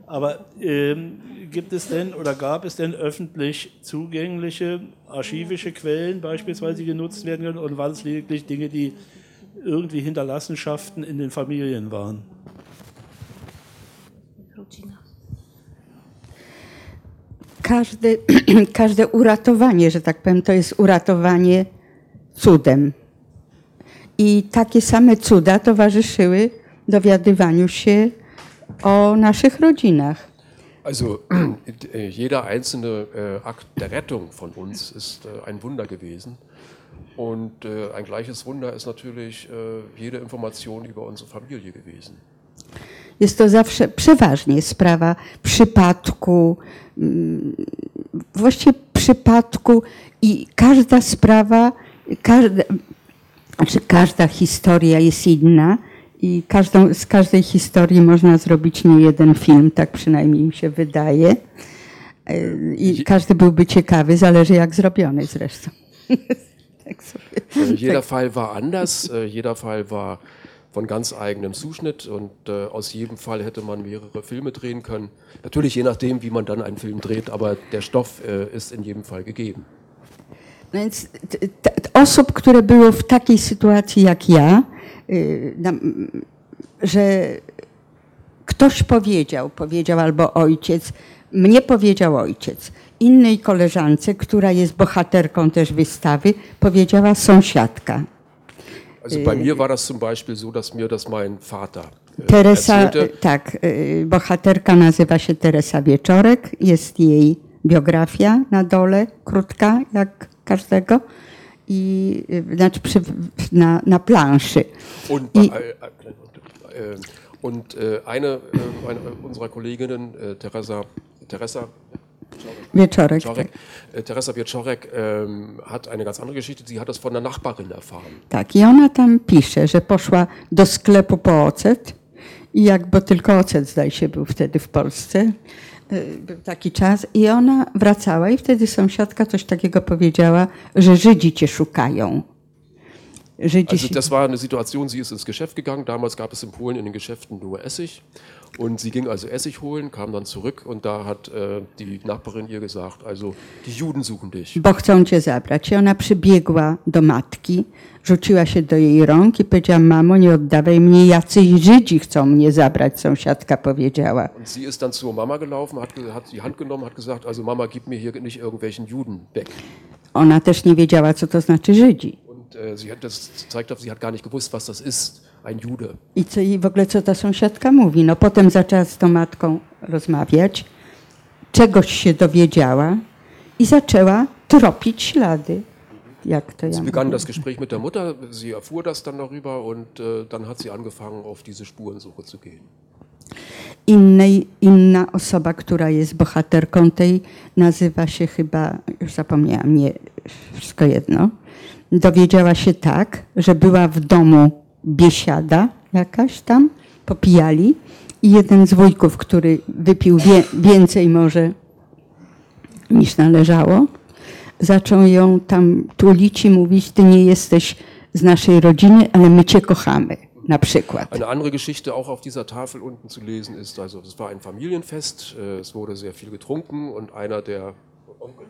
Aber ähm, gibt es denn oder gab es denn öffentlich zugängliche archivische Quellen beispielsweise, die genutzt werden können, oder waren es lediglich Dinge, die irgendwie Hinterlassenschaften in den Familien waren? Każde, każde uratowanie, że tak powiem, to jest uratowanie cudem. I takie same cuda towarzyszyły dowiadywaniu się o naszych rodzinach. Also jeder einzelne äh, Akt der Rettung von uns ist äh, ein Wunder gewesen. Und äh, ein gleiches Wunder ist natürlich jede Information über unsere Familie gewesen. Jest to zawsze przeważnie sprawa przypadku, mm, właściwie przypadku i każda sprawa każda, znaczy każda historia jest inna i każdą, z każdej historii można zrobić nie jeden film, tak przynajmniej mi się wydaje. I każdy byłby ciekawy, zależy jak zrobiony zresztą. tak sobie. Jeder Fall war anders, jeder Fall war von ganz eigenem Zuschnitt und äh, aus jedem Fall hätte man mehrere Filme drehen können. Natürlich je nachdem, wie man dann einen Film dreht, aber der Stoff äh, ist in jedem Fall gegeben. Więc osób, które były w takiej sytuacji jak ja, że ktoś powiedział, powiedział albo ojciec, mnie powiedział ojciec, innej koleżance, która jest bohaterką też wystawy, powiedziała sąsiadka. Also bei mir war das zum Beispiel so, dass mir das mein Vater äh, Teresa, erzählte. tak, bohaterka nazywa się Teresa Wieczorek, jest jej biografia na dole, krótka jak każdego, i znaczy przy, na, na planszy. Und, I, und eine, eine unserer Kolleginnen, Teresa, Teresa Wieczorek. Wieczorek. Tak. Teresa Wieczorek ähm, hat eine ganz andere Geschichte. Sie hat das von der Nachbarin erfahren. Tak, i ona tam pisze, że poszła do sklepu po ocet i jak, bo tylko ocet zdaje się był wtedy w Polsce, był taki czas i ona wracała i wtedy sąsiadka coś takiego powiedziała, że Żydzi cię szukają. Also das war eine Situation, sie ist ins Geschäft gegangen, damals gab es in Polen in den Geschäften nur Essig und sie ging also Essig holen, kam dann zurück und da hat äh, die Nachbarin ihr gesagt, also die Juden suchen dich. Bo chcą cię zabrać. I ona przybiegła do matki, rzuciła się do jej rąk i powiedziała, mamo nie oddawaj mnie, jacyś Żydzi chcą mnie zabrać, sąsiadka powiedziała. Und sie ist dann zur Mama gelaufen, hat, hat die Hand genommen, hat gesagt, also Mama gib mir hier nicht irgendwelchen Juden weg. Ona też nie wiedziała, co to znaczy Żydzi. Äh, sie hat das zeigt, sie hat gar nicht gewusst, was das ist, ein Jude. I co i w ogóle co ta sąsiadka mówi? No potem zaczęła z tą matką rozmawiać, czegoś się dowiedziała i zaczęła tropić ślady. Jak to ja Sie begann das Gespräch mit der Mutter, sie erfuhr das dann darüber und äh, dann hat sie angefangen, auf diese Spurensuche zu gehen. Innej, inna osoba, która jest bohaterką tej, nazywa się chyba, już zapomniałam, nie, wszystko jedno, dowiedziała się tak, że była w domu biesiada jakaś tam, popijali i jeden z wujków, który wypił wie, więcej może niż należało, zaczął ją tam tulić i mówić, ty nie jesteś z naszej rodziny, ale my cię kochamy. Na przykład. Eine andere Geschichte auch auf dieser Tafel unten zu lesen ist, also es war ein Familienfest, äh, es wurde sehr viel getrunken und einer der Onkel,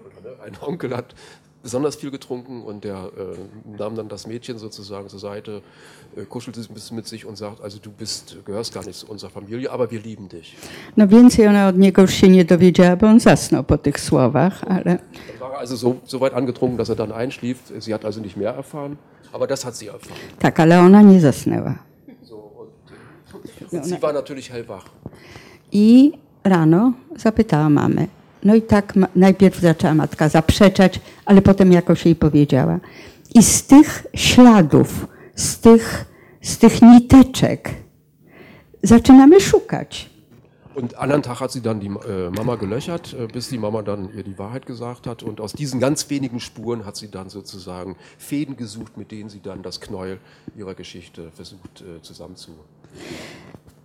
ein Onkel hat besonders viel getrunken und der äh, nahm dann das Mädchen sozusagen zur Seite, äh, kuschelte ein bisschen mit sich und sagt, also du bist, gehörst gar nicht zu unserer Familie, aber wir lieben dich. No więcej ona od niego już się nie dowiedziała, bo on zasnął po tych słowach, ale... War also so, so weit angetrunken, dass er dann einschlief. Sie hat also nicht mehr erfahren, aber das hat sie erfahren. Tak, ale ona nie zasnęła. So, und, und sie war natürlich hellwach. I rano zapytała mamę, no i tak najpierw zaczęła matka zaprzeczać, ale potem jakoś jej powiedziała. I z tych śladów, z tych, z tych niteczek zaczynamy szukać. Und anderen Tag hat sie dann die äh, Mama gelöchert, äh, bis die Mama dann ihr die Wahrheit gesagt hat. Und aus diesen ganz wenigen Spuren hat sie dann sozusagen Fäden gesucht, mit denen sie dann das Knäuel ihrer Geschichte versucht äh, zusammenzuführen.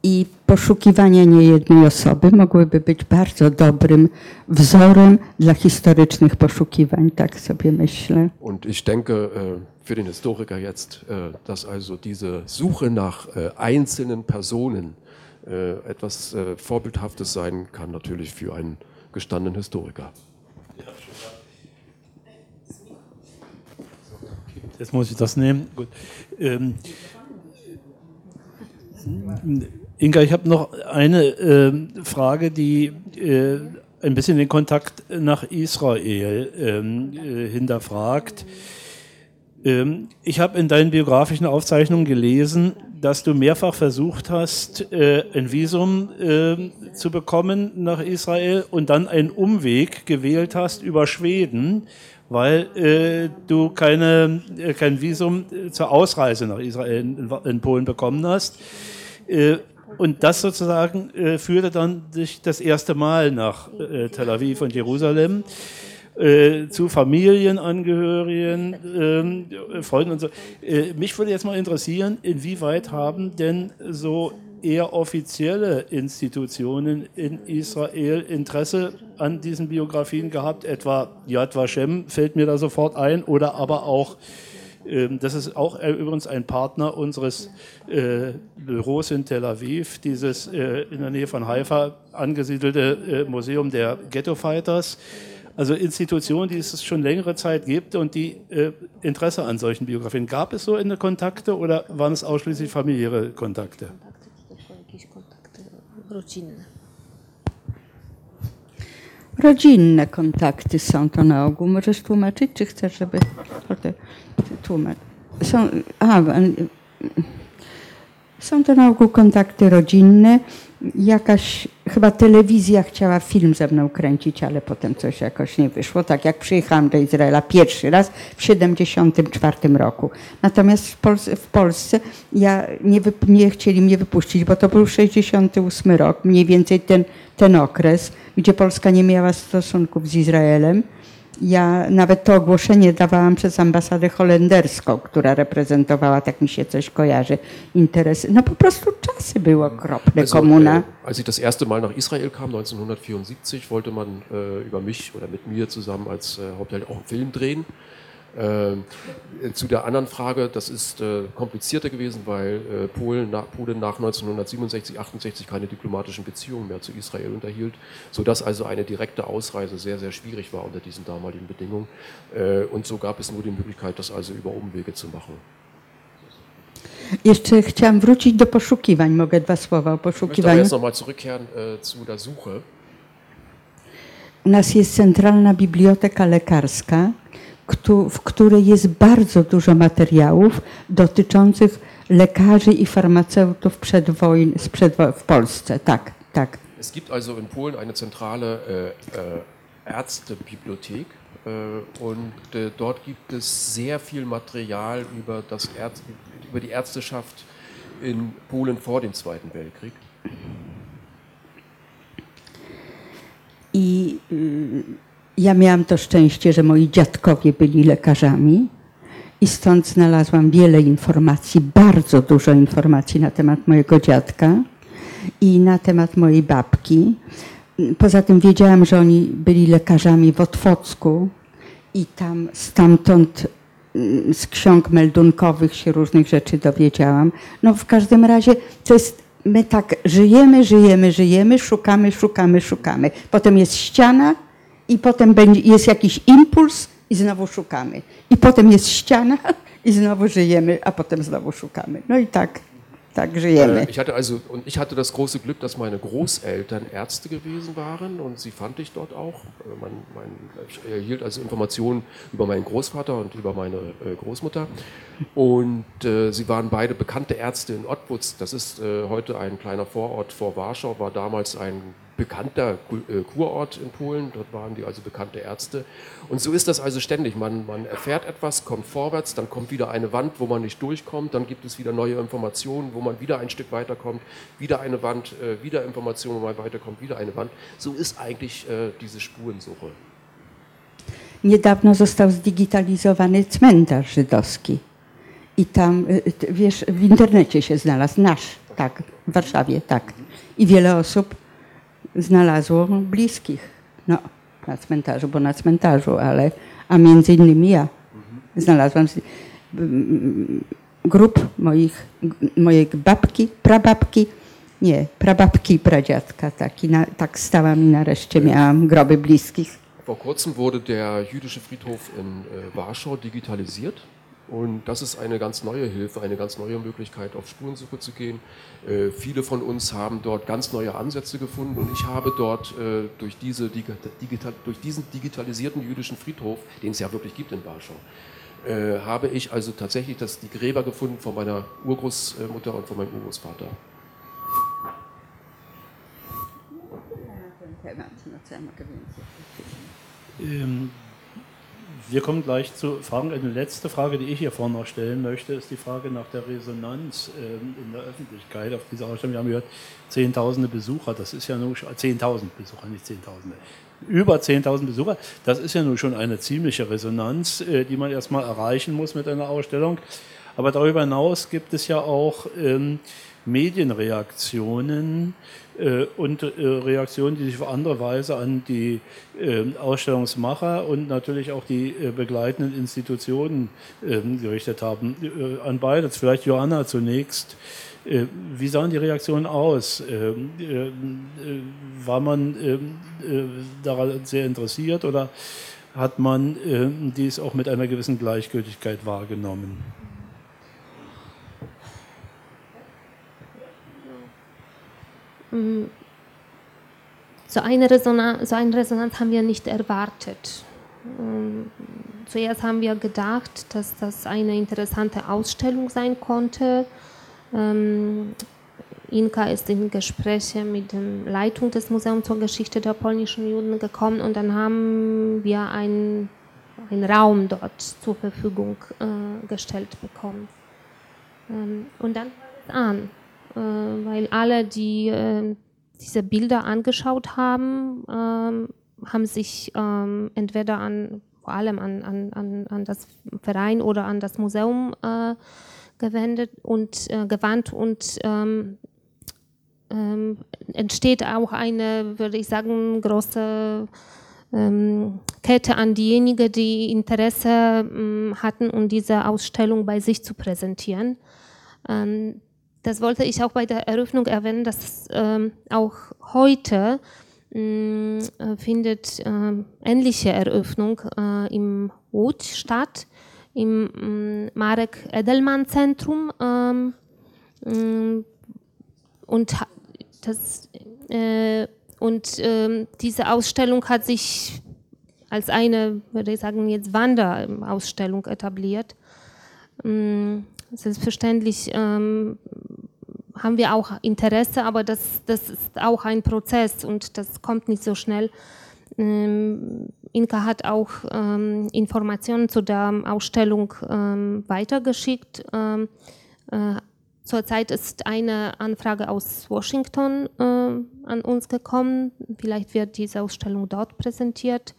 I poszukiwania niejednej osoby mogłyby być bardzo dobrym wzorem dla historycznych poszukiwań, tak sobie myślę. Und ich denke, äh, für den Historiker jetzt, äh, dass also diese Suche nach äh, einzelnen Personen etwas Vorbildhaftes sein kann, natürlich für einen gestandenen Historiker. Jetzt muss ich das nehmen. Gut. Ähm, Inga, ich habe noch eine äh, Frage, die äh, ein bisschen den Kontakt nach Israel ähm, äh, hinterfragt. Ähm, ich habe in deinen biografischen Aufzeichnungen gelesen, dass du mehrfach versucht hast, äh, ein Visum ähm, zu bekommen nach Israel und dann einen Umweg gewählt hast über Schweden, weil äh, du keine, äh, kein Visum zur Ausreise nach Israel in, in Polen bekommen hast. Und das sozusagen äh, führte dann sich das erste Mal nach äh, Tel Aviv und Jerusalem. äh, zu Familienangehörigen, äh, Freunden und so. Äh, mich würde jetzt mal interessieren, inwieweit haben denn so eher offizielle Institutionen in Israel Interesse an diesen Biografien gehabt, etwa Yad Vashem fällt mir da sofort ein, oder aber auch ähm, das ist auch äh, übrigens ein Partner unseres äh, Büros in Tel Aviv, dieses äh, in der Nähe von Haifa angesiedelte Museum der Ghetto Fighters. Also Institutionen, die es schon längere Zeit gibt und die Interesse an solchen Biografien. Gab es so eine Kontakte oder waren es ausschließlich familiäre Kontakte? Rodzinne kontakty są to na ogół. Możesz tłumaczyć, czy chcesz, żeby tłumacz? Są, a, są to na ogół kontakty rodzinne. Jakaś, chyba telewizja chciała film ze mną kręcić, ale potem coś jakoś nie wyszło. Tak jak przyjechałam do Izraela pierwszy raz w 1974 roku. Natomiast w Polsce, w Polsce ja nie, nie chcieli mnie wypuścić, bo to był 68 rok, mniej więcej ten, ten okres, gdzie Polska nie miała stosunków z Izraelem. Ja nawet to ogłoszenie dawałam przez ambasadę holenderską, która reprezentowała, tak mi się coś kojarzy, interesy. No po prostu czasy były okropne, also, komuna. Äh, als ich das erste Mal nach Israel kam, 1974, wollte man äh, über mich oder mit mir zusammen als äh, Hauptheld auch einen Film drehen. Äh, zu der anderen Frage, das ist äh, komplizierter gewesen, weil äh, Polen, nach, Polen nach 1967, 68 keine diplomatischen Beziehungen mehr zu Israel unterhielt, sodass also eine direkte Ausreise sehr, sehr schwierig war unter diesen damaligen Bedingungen. Äh, und so gab es nur die Möglichkeit, das also über Umwege zu machen. Jeszcze chciałam wrócić do poszukiwań. Mogę dwa słowa o poszukiwaniu? Ich möchte jetzt nochmal zurückkehren äh, zu der Suche. U nas jest centralna biblioteka lekarska, w której jest bardzo dużo materiałów dotyczących lekarzy i farmaceutów przed wojn, sprzed, w Polsce. Tak, tak. Es gibt also in Polen eine zentrale äh, äh, Ärztebibliothek äh, und äh, dort gibt es sehr viel Material über, das Ärz über die Ärzteschaft in Polen vor dem Zweiten Weltkrieg. I y, ja miałam to szczęście, że moi dziadkowie byli lekarzami i stąd znalazłam wiele informacji, bardzo dużo informacji na temat mojego dziadka i na temat mojej babki. Poza tym wiedziałam, że oni byli lekarzami w Otwocku i tam stamtąd mm, z ksiąg meldunkowych się różnych rzeczy dowiedziałam. No w każdym razie to jest, my tak żyjemy, żyjemy, żyjemy, szukamy, szukamy, szukamy. Potem jest ściana, i potem będzie, jest jakiś impuls i znowu szukamy. I potem jest ściana i znowu żyjemy, a potem znowu szukamy. No i tak. Äh, ich hatte also, und ich hatte das große Glück, dass meine Großeltern Ärzte gewesen waren und sie fand ich dort auch. Äh, mein, ich erhielt also Informationen über meinen Großvater und über meine äh, Großmutter. Und äh, sie waren beide bekannte Ärzte in Ottwutz. Das ist äh, heute ein kleiner Vorort vor Warschau, war damals ein bekannter äh, Kurort in Polen, dort waren die also bekannte Ärzte. Und so ist das also ständig. Man, man erfährt etwas, kommt vorwärts, dann kommt wieder eine Wand, wo man nicht durchkommt, dann gibt es wieder neue Informationen, wo man wieder ein Stück weiterkommt, wieder eine Wand, äh, wieder Informationen, wo man weiterkommt, wieder eine Wand. So ist eigentlich äh, diese Spurensuche. Niedawno został zdigitalizowany cmentarz żydowski. I tam, wiesz, w internecie się znalazł, nasz, tak, w Warszawie, tak. I wiele osób znalazło bliskich. No, na cmentarzu, bo na cmentarzu, ale, a między innymi ja znalazłam grup moich, mojej babki, prababki, nie, prababki i pradziadka, tak, i na, tak stałam i nareszcie miałam groby bliskich. Vor kurzem wurde der jüdische Friedhof in äh, Warschau digitalisiert. Und das ist eine ganz neue Hilfe, eine ganz neue Möglichkeit, auf Spurensuche zu gehen. Äh, viele von uns haben dort ganz neue Ansätze gefunden und ich habe dort äh, durch, diese, digital, durch diesen digitalisierten jüdischen Friedhof, den es ja wirklich gibt in Warschau, äh, habe ich also tatsächlich das, die Gräber gefunden von meiner Urgroßmutter und von meinem Urgroßvater. Ähm, Wir kommen gleich zu Fragen. Eine letzte Frage, die ich hier vorne noch stellen möchte, ist die Frage nach der Resonanz ähm, in der Öffentlichkeit auf dieser Ausstellung. Wir haben gehört, Zehntausende Besucher, das ist ja nur 10.000 Besucher, nicht Zehntausende. über 10.000 Besucher. Das ist ja nun schon eine ziemliche Resonanz, äh, die man erstmal erreichen muss mit einer Ausstellung. Aber darüber hinaus gibt es ja auch ähm, Medienreaktionen äh, und äh, Reaktionen, die sich auf andere Weise an die äh, Ausstellungsmacher und natürlich auch die äh, begleitenden Institutionen ähm, gerichtet haben. Äh, an beides. Vielleicht Johanna zunächst. Äh, wie sahen die Reaktionen aus? Ähm, war man ähm, daran sehr interessiert oder hat man dies auch mit einer gewissen Gleichgültigkeit wahrgenommen? So eine, Resonanz, so eine Resonanz haben wir nicht erwartet. Mm, zuerst haben wir gedacht, dass das eine interessante Ausstellung sein konnte. Ähm, Inka ist in Gespräche mit der Leitung des Museums zur Geschichte der polnischen Juden gekommen und dann haben wir einen, einen Raum dort zur Verfügung äh, gestellt bekommen. Ähm, und dann fing es an. Äh, weil alle, die äh, diese Bilder angeschaut haben, ähm, haben sich ähm, entweder an, vor allem an, an, an, das Verein oder an das Museum äh, gewendet und gewandt und ähm, ähm, entsteht auch eine, würde ich sagen, große ähm, Kette an diejenigen, die Interesse ähm, hatten, um diese Ausstellung bei sich zu präsentieren. Ähm, das wollte ich auch bei der Eröffnung erwähnen, dass ähm, auch heute mh, äh, findet äh, ähnliche Eröffnung äh, im Łódź statt, im mh, Marek Edelmann Zentrum. Ähm, und das, äh, und äh, diese Ausstellung hat sich als eine, würde ich sagen, jetzt Wanderausstellung etabliert. Selbstverständlich ähm, haben wir auch Interesse, aber das, das ist auch ein Prozess und das kommt nicht so schnell. Ähm, Inka hat auch ähm, Informationen zu der Ausstellung ähm, weitergeschickt. Ähm, äh, zurzeit ist eine Anfrage aus Washington äh, an uns gekommen. Vielleicht wird diese Ausstellung dort präsentiert.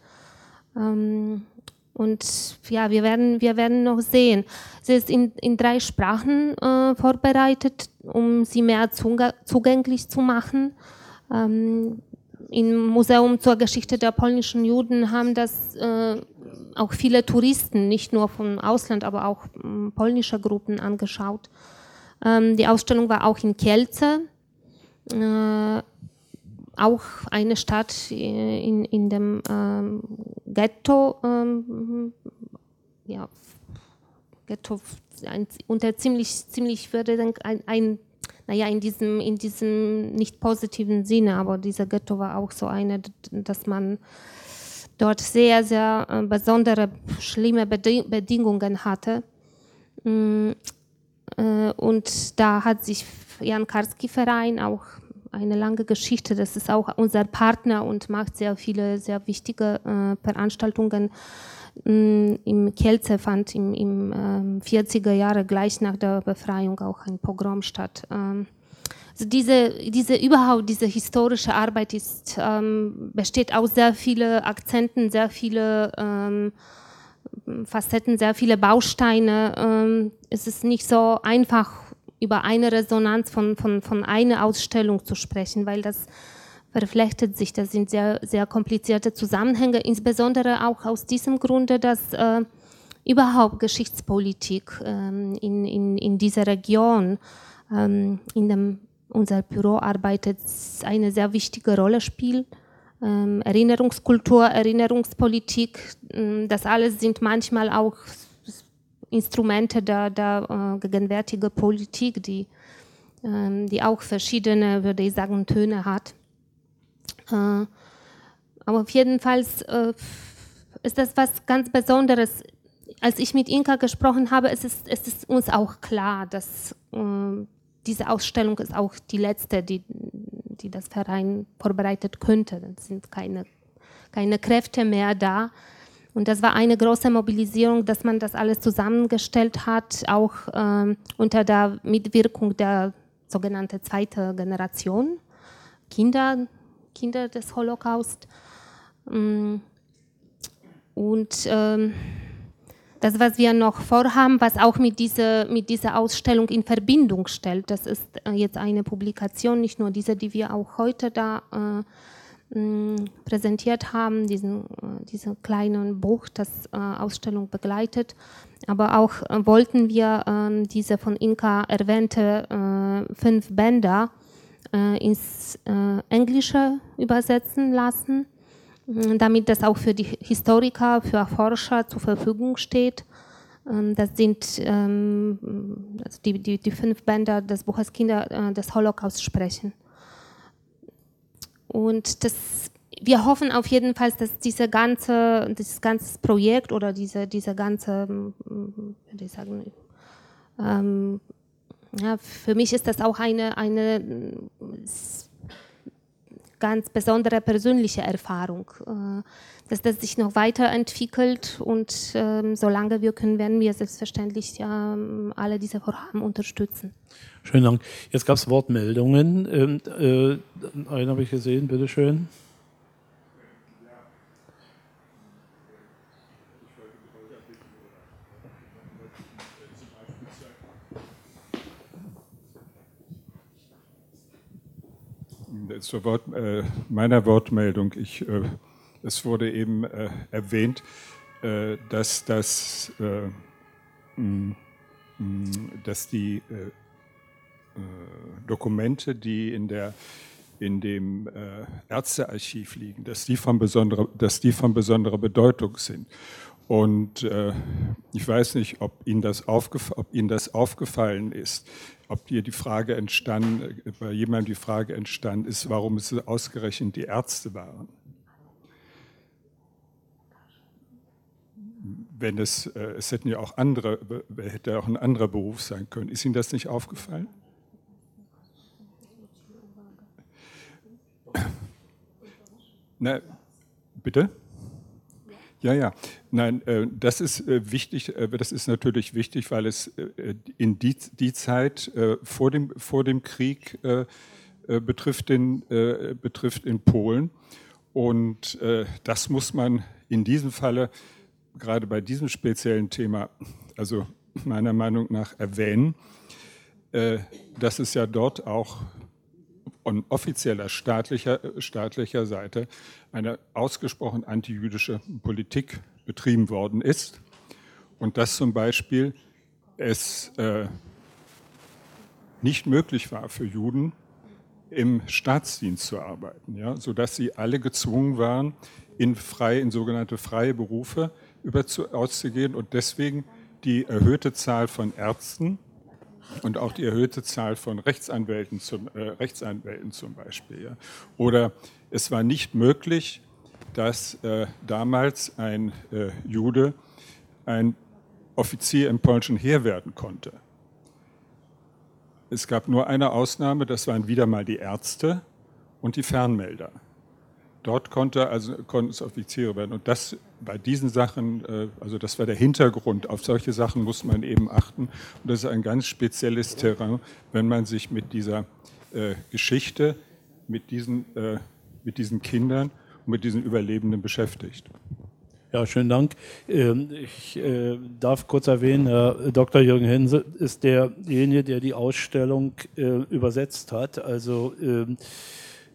Und ja, wir werden, wir werden noch sehen. Sie ist in, in drei Sprachen äh, vorbereitet, um sie mehr zugänglich zu machen. Ähm, Im Museum zur Geschichte der polnischen Juden haben das äh, auch viele Touristen, nicht nur vom Ausland, aber auch äh, polnische Gruppen angeschaut. Ähm, die Ausstellung war auch in Kielce. Auch eine Stadt in, in dem ähm, Ghetto, ähm, ja, Ghetto ein, unter ziemlich, ziemlich würde ein, ein, naja, in diesem, in diesem nicht positiven Sinne, aber dieser Ghetto war auch so eine, dass man dort sehr, sehr äh, besondere, schlimme Bedingungen hatte. Mm, äh, und da hat sich Jan Karski Verein auch eine lange Geschichte. Das ist auch unser Partner und macht sehr viele, sehr wichtige äh, Veranstaltungen. Mm, Im Kielce fand im, im ähm, 40er Jahre gleich nach der Befreiung auch ein Pogrom statt. Ähm, also diese, diese überhaupt diese historische Arbeit ist, ähm, besteht aus sehr vielen Akzenten, sehr viele ähm, Facetten, sehr viele Bausteine. Ähm, es ist nicht so einfach über eine Resonanz von, von, von einer Ausstellung zu sprechen, weil das verflechtet sich. Das sind sehr, sehr komplizierte Zusammenhänge, insbesondere auch aus diesem Grunde, dass äh, überhaupt Geschichtspolitik ähm, in, in, in dieser Region, ähm, in dem unser Büro arbeitet, eine sehr wichtige Rolle spielt. Ähm, Erinnerungskultur, Erinnerungspolitik, ähm, das alles sind manchmal auch Instrumente der, der äh, gegenwärtigen Politik, die, ähm, die auch verschiedene, würde ich sagen, Töne hat. Äh, aber auf jeden Fall äh, ist das was ganz Besonderes. Als ich mit Inka gesprochen habe, es ist, es ist uns auch klar, dass äh, diese Ausstellung ist auch die letzte, die, die das Verein vorbereitet könnte. Es sind keine, keine Kräfte mehr da. Und das war eine große Mobilisierung, dass man das alles zusammengestellt hat, auch ähm, unter der Mitwirkung der sogenannten zweiten Generation, Kinder, Kinder des Holocaust. Mm. Und ähm, das, was wir noch vorhaben, was auch mit dieser, mit dieser Ausstellung in Verbindung stellt, das ist äh, jetzt eine Publikation, nicht nur diese, die wir auch heute da äh, präsentiert haben, diesen, äh, diesen kleinen Buch, das äh, Ausstellung begleitet. Aber auch äh, wollten wir äh, diese von Inka erwähnte äh, fünf Bänder ins Englische übersetzen lassen Mhm, damit das auch für die Historiker, für Forscher zur Verfügung steht. Ähm, das sind ähm, also die, die, die fünf Bänder des Buches Kinder des Holocaust sprechen. Und das, wir hoffen auf jeden Fall, dass diese ganze, dieses ganze Projekt oder diese, diese ganze, würde ich sagen, ähm, ja, für mich ist das auch eine, eine ganz besondere persönliche Erfahrung, äh, dass das sich noch weiterentwickelt und ähm, solange wir können, werden wir selbstverständlich ähm, alle diese Vorhaben unterstützen. Schönen Dank. Jetzt gab es Wortmeldungen. Ähm, äh, einen habe ich gesehen, bitteschön. zur Wort, äh, meiner Wortmeldung. Ich, äh, es wurde eben äh, erwähnt, äh, dass, das, mh, äh, mh, dass die äh, Dokumente, die in, der, in dem Ärztearchiv liegen, dass die, von besonderer, dass die von besonderer Bedeutung sind. Und äh, ich weiß nicht, ob Ihnen, das ob Ihnen das aufgefallen ist ob dir die Frage entstanden, bei jemandem die Frage entstanden ist, warum es ausgerechnet die Ärzte waren. Wenn es, äh, es hätten ja auch andere, hätte auch ein anderer Beruf sein können. Ist Ihnen das nicht aufgefallen? Na, bitte? Ja, ja. Nein, äh, das ist äh, wichtig. Äh, das ist natürlich wichtig, weil es in die, die Zeit vor dem, vor dem Krieg betrifft in, betrifft in Polen. Und das muss man in diesem Falle, gerade bei diesem speziellen Thema, also meiner Meinung nach erwähnen, dass es ja dort auch von offizieller staatlicher, staatlicher Seite eine ausgesprochen antijüdische Politik betrieben worden ist. Und dass zum Beispiel es äh, nicht möglich war für Juden, im Staatsdienst zu arbeiten, ja, sodass sie alle gezwungen waren, in, frei, in sogenannte freie Berufe über zu, auszugehen und deswegen die erhöhte Zahl von Ärzten und auch die erhöhte Zahl von Rechtsanwälten zum, äh, Rechtsanwälten zum Beispiel. Ja. Oder es war nicht möglich, dass äh, damals ein äh, Jude ein Offizier im polnischen Heer werden konnte. Es gab nur eine Ausnahme, das waren wieder mal die Ärzte und die Fernmelder. Dort konnte also, konnten es Offiziere werden. Und das bei diesen Sachen, äh, also das war der Hintergrund. Auf solche Sachen muss man eben achten. Und das ist ein ganz spezielles Terrain, wenn man sich mit dieser äh, Geschichte, mit diesen, äh, mit diesen Kindern und mit diesen Überlebenden beschäftigt. Ja, schönen Dank. Ähm, ich darf kurz erwähnen, Herr Dr. Jürgen Hense ist derjenige, der die Ausstellung übersetzt hat. Also ähm,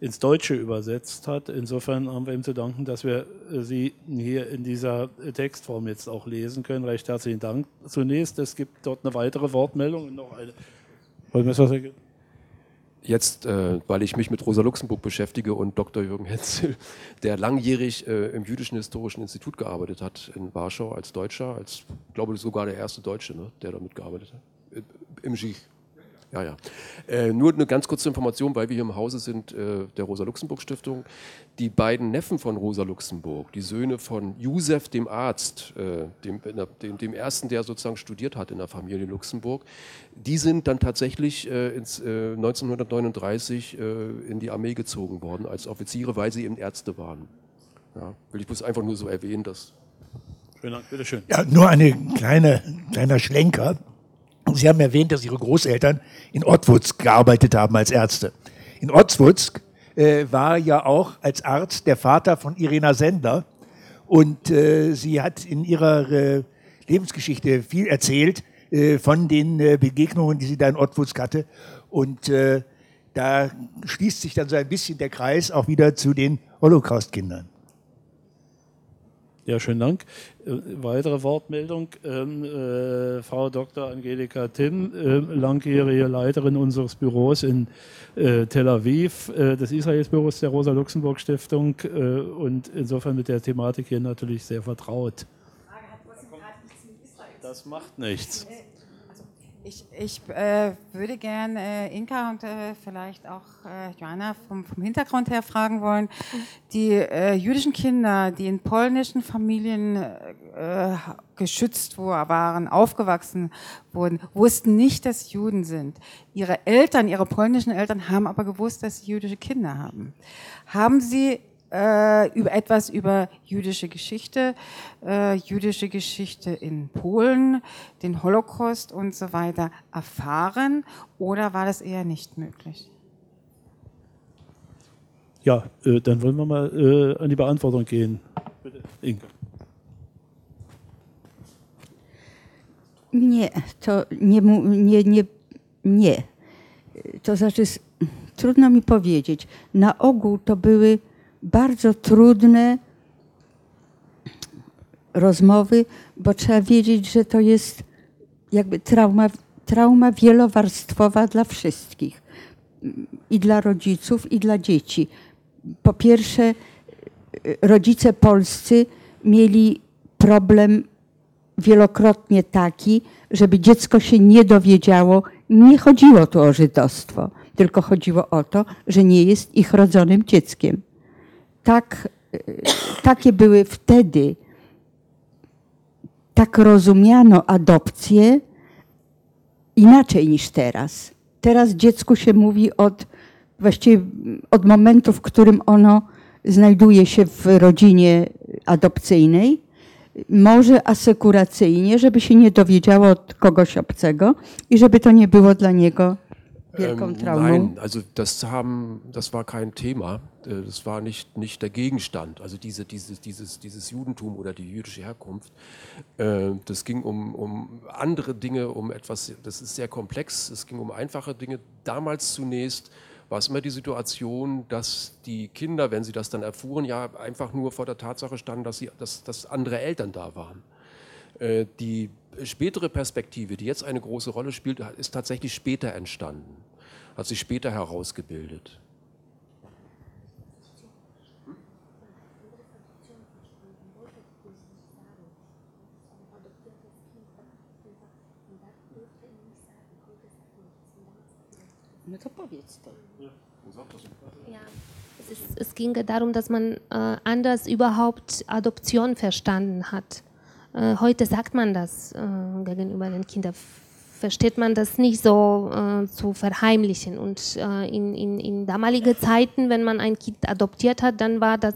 ins Deutsche übersetzt hat. Insofern haben wir ihm zu danken, dass wir äh, sie hier in dieser Textform jetzt auch lesen können. Recht herzlichen Dank. Zunächst, es gibt dort eine weitere Wortmeldung und noch eine. Jetzt, äh, weil ich mich mit Rosa Luxemburg beschäftige und Dr. Jürgen Hetzel, der langjährig äh, im Jüdischen Historischen Institut gearbeitet hat in Warschau als Deutscher, als, glaube ich, sogar der erste Deutsche, ne, der da mitgearbeitet hat. Äh, Im Schich. Ja, ja. Äh, nur eine ganz kurze Information, weil wir hier im Hause sind äh, der Rosa-Luxemburg-Stiftung. Die beiden Neffen von Rosa Luxemburg, die Söhne von Josef, dem Arzt, äh, dem, dem, dem, ersten, der sozusagen studiert hat in der Familie Luxemburg, die sind dann tatsächlich äh, ins, 1939 äh, äh, in die Armee gezogen worden als Offiziere, weil sie eben Ärzte waren. Ja, will ich bloß einfach nur so erwähnen, dass. Vielen Dank, bitteschön. Ja, nur eine kleine, kleiner Schlenker. Sie haben erwähnt, dass Ihre Großeltern in Ottwutsk gearbeitet haben als Ärzte. In Ottwutsk äh, war ja auch als Arzt der Vater von Irena Sender. Und äh, sie hat in ihrer äh, Lebensgeschichte viel erzählt äh, von den äh, Begegnungen, die sie da in Ottwutsk hatte. Und äh, da schließt sich dann so ein bisschen der Kreis auch wieder zu den Holocaust-Kindern. Ja, schönen Dank. Äh, weitere Wortmeldung. Ähm, äh, Frau Dr. Angelika Timm, äh, langjährige Leiterin unseres Büros in äh, Tel Aviv, äh, des Israelsbüros der Rosa-Luxemburg-Stiftung äh, und insofern mit der Thematik hier natürlich sehr vertraut. Das macht nichts. Ich, ich äh, würde gerne äh, Inka und äh, vielleicht auch äh, Joanna vom, vom, Hintergrund her fragen wollen. Die äh, jüdischen Kinder, die in polnischen Familien äh, geschützt waren, aufgewachsen wurden, wussten nicht, dass Juden sind. Ihre Eltern, ihre polnischen Eltern haben aber gewusst, dass sie jüdische Kinder haben. Haben Sie äh, über etwas über jüdische Geschichte, äh, jüdische Geschichte in Polen, den Holocaust und so weiter erfahren oder war das eher nicht möglich? Ja, äh, dann wollen wir mal äh, an die Beantwortung gehen. Bitte, Inge. Nie, to nie, nie, nie, nie. To znaczy, trudno mi powiedzieć. Na ogół to były bardzo trudne rozmowy, bo trzeba wiedzieć, że to jest jakby trauma, trauma wielowarstwowa dla wszystkich. I dla rodziców, i dla dzieci. Po pierwsze, rodzice polscy mieli problem wielokrotnie taki, żeby dziecko się nie dowiedziało. Nie chodziło tu o żydostwo, tylko chodziło o to, że nie jest ich rodzonym dzieckiem tak, takie były wtedy, tak rozumiano adopcję inaczej niż teraz. Teraz dziecku się mówi od właściwie od momentu, w którym ono znajduje się w rodzinie adopcyjnej, może asekuracyjnie, żeby się nie dowiedziało od kogoś obcego i żeby to nie było dla niego wielką ähm, Traumą. Nein, also das haben, das war kein Thema. Äh, das war nicht, nicht der Gegenstand, also diese, diese, dieses, dieses Judentum oder die jüdische Herkunft. Äh, das ging um, um andere Dinge, um etwas, das ist sehr komplex, es ging um einfache Dinge. Damals zunächst war es immer die Situation, dass die Kinder, wenn sie das dann erfuhren, ja einfach nur vor der Tatsache standen, dass, sie, dass, dass andere Eltern da waren. Äh, die spätere Perspektive, die jetzt eine große Rolle spielt, ist tatsächlich später entstanden, hat sich später herausgebildet. No to powiedz to. Ja, es, ist, es ging darum, dass man äh, anders überhaupt Adoption verstanden hat. Äh, heute sagt man das äh, gegenüber den Kindern. Versteht man das nicht so äh, zu verheimlichen. Und äh, in, in, in damaligen Zeiten, wenn man ein Kind adoptiert hat, dann war das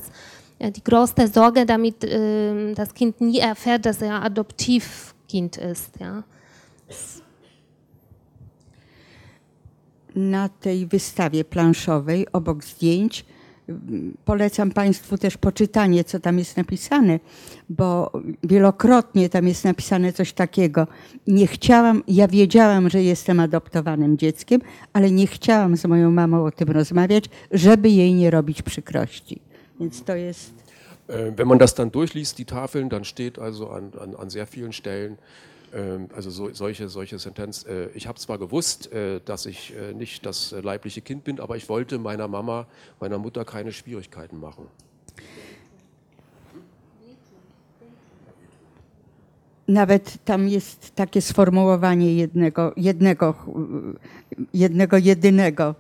äh, die größte Sorge, damit äh, das Kind nie erfährt, dass er Adoptivkind ist. Ja. Na tej wystawie planszowej obok zdjęć polecam Państwu też poczytanie, co tam jest napisane, bo wielokrotnie tam jest napisane coś takiego. Nie chciałam, ja wiedziałam, że jestem adoptowanym dzieckiem, ale nie chciałam z moją mamą o tym rozmawiać, żeby jej nie robić przykrości. Więc to jest. Äh, wenn man das dann durchliest, die Tafeln, dann steht also an, an, an sehr vielen Stellen, also so, solche, solche Sentenz. Äh, ich habe zwar gewusst, äh, dass ich äh, nicht das leibliche Kind bin, aber ich wollte meiner Mama, meiner Mutter keine Schwierigkeiten machen. Nawet tam jest takie sformułowanie jednego, jednego, jednego jedynego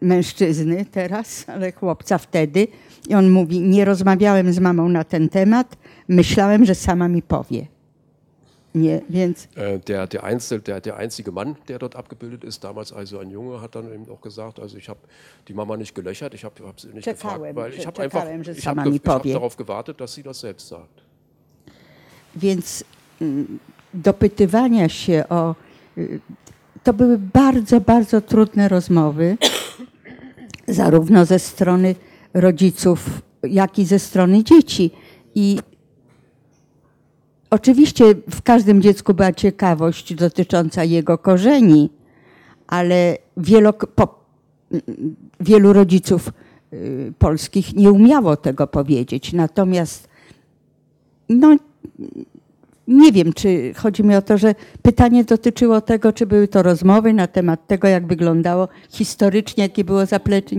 mężczyzny teraz, ale chłopca wtedy. I on mówi: Nie rozmawiałem z mamą na ten temat, myślałem, że sama mi powie. Nie, więc äh, der, der, Einzel, der, der einzige Mann, der dort abgebildet ist, damals also ein Junge, hat dann eben auch gesagt, also ich habe die Mama nicht gelöchert, ich habe hab sie nicht czekałem, gefragt, weil ich habe einfach ich hab, ich hab darauf gewartet, dass sie das selbst sagt. Więc mm, dopytywania się o... To były bardzo, bardzo trudne rozmowy. zarówno ze strony rodziców, jak i ze strony dzieci. I oczywiście w każdym dziecku była ciekawość dotycząca jego korzeni, ale wielo, po, wielu rodziców y, polskich nie umiało tego powiedzieć. Natomiast no, nie wiem, czy chodzi mi o to, że pytanie dotyczyło tego, czy były to rozmowy na temat tego, jak wyglądało historycznie, jakie było zaplecze,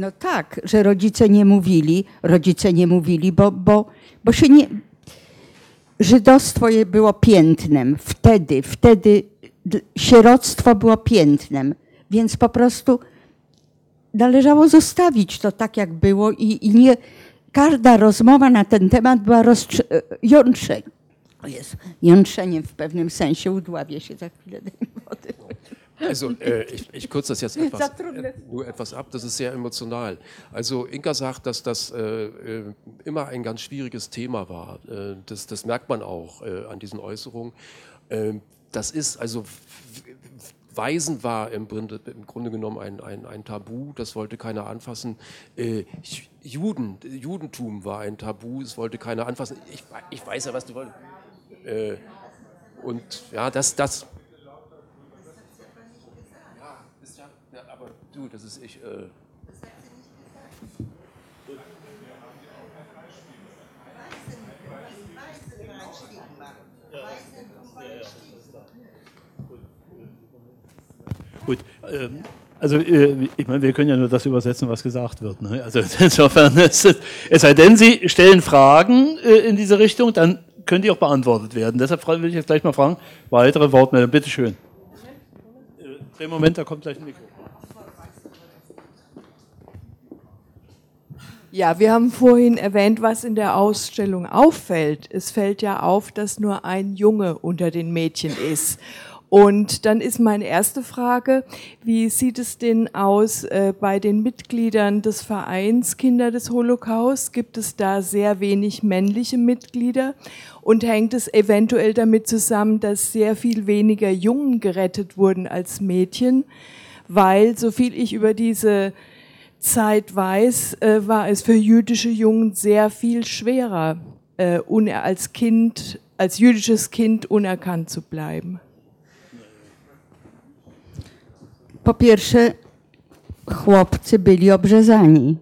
No tak, że rodzice nie mówili, rodzice nie mówili, bo, bo, bo się nie. Żydostwo było piętnem. Wtedy, wtedy sieroctwo było piętnem, więc po prostu należało zostawić to tak, jak było i, i nie. Każda rozmowa na ten temat była jątrzeniem. Jest jątrzeniem w pewnym sensie, udławię się za chwilę wody. Also äh, ich, ich kürze das jetzt etwas, äh, nur etwas ab, das ist sehr emotional. Also Inka sagt, dass das äh, äh immer ein ganz schwieriges Thema war. Äh, das, das, merkt man auch äh, an diesen Äußerungen. Ähm, das ist also Weisen war im Grunde, im Grunde genommen ein, ein, ein, Tabu, das wollte keiner anfassen. Juden, Judentum war ein Tabu, das wollte keiner anfassen. Ich, ich weiß ja, was du wolltest. und ja, das, das, Du, das ist ich. Äh Gut, ähm, also äh, ich meine, wir können ja nur das übersetzen, was gesagt wird. Ne? Also insofern, ist es, es sei denn, Sie stellen Fragen äh, in diese Richtung, dann können die auch beantwortet werden. Deshalb will ich jetzt gleich mal fragen, weitere Wortmeldungen, bitteschön. Äh, Moment, da kommt gleich ein Mikro. Ja, wir haben vorhin erwähnt, was in der Ausstellung auffällt. Es fällt ja auf, dass nur ein Junge unter den Mädchen ist. Und dann ist meine erste Frage, wie sieht es denn aus äh, bei den Mitgliedern des Vereins Kinder des Holocaust? Gibt es da sehr wenig männliche Mitglieder? Und hängt es eventuell damit zusammen, dass sehr viel weniger Jungen gerettet wurden als Mädchen? Weil, so viel ich über diese Zeit weiß, äh, war es für jüdische Jungen sehr viel schwerer, äh, als Kind, als jüdisches Kind unerkannt zu bleiben. Po pierwsze, chłopcy byli obrzezani,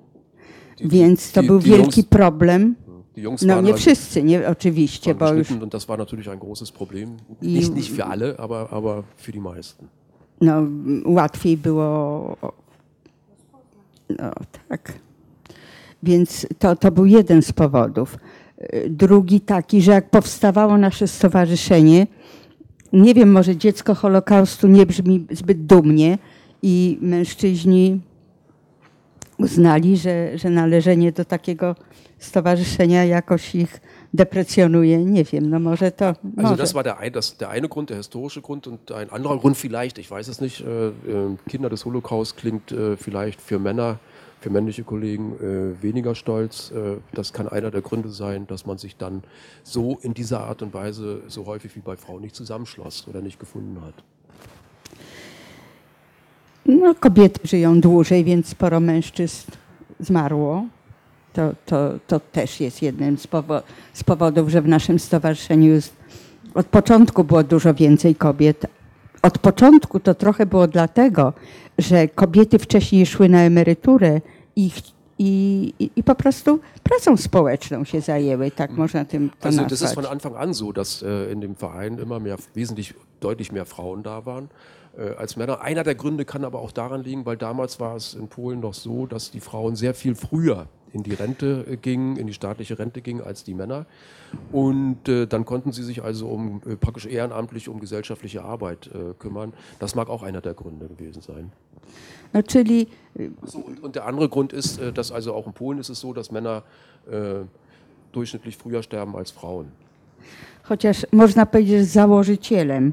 więc to był wielki problem. No nie wszyscy, nie, oczywiście, bo już... Und das war natürlich ein großes Problem. Nicht, nicht für alle, aber, aber für die meisten. No, łatwiej było no tak. Więc to, to był jeden z powodów. Drugi taki, że jak powstawało nasze stowarzyszenie, nie wiem, może dziecko Holokaustu nie brzmi zbyt dumnie i mężczyźni uznali, że, że należenie do takiego stowarzyszenia jakoś ich deprecjonuje. Nie wiem, no może to. Może. Also das war der, ein, das, der eine Grund, der historische Grund und ein anderer Grund vielleicht, ich weiß es nicht, äh, äh Kinder des Holocaust klingt äh, vielleicht für Männer, für männliche Kollegen äh, weniger stolz. Äh, das kann einer der Gründe sein, dass man sich dann so in dieser Art und Weise so häufig wie bei Frauen nicht zusammenschloss oder nicht gefunden hat. No, kobiety żyją dłużej, więc sporo mężczyzn zmarło. To, to, to też jest jednym z, powo z powodów, że w naszym stowarzyszeniu jest, od początku było dużo więcej kobiet. Od początku to trochę było dlatego, że kobiety wcześniej szły na emeryturę i, i, i, po prostu pracą społeczną się zajęły, tak można tym to Also nazwać. das ist von Anfang an so, dass äh, in dem Verein immer mehr, wesentlich, deutlich mehr Frauen da waren. Äh, als Männer. Einer der Gründe kann aber auch daran liegen, weil damals war es in Polen noch so, dass die Frauen sehr viel früher in die Rente äh, gingen, in die staatliche Rente gingen als die Männer. Und äh, dann konnten sie sich also um äh, praktisch ehrenamtlich um gesellschaftliche Arbeit äh, kümmern. Das mag auch einer der Gründe gewesen sein. No, czyli so, und, und, der andere Grund ist, äh, dass also auch in Polen ist es so, dass Männer durchschnittlich früher sterben als Frauen. Chociaż można powiedzieć, że założycielem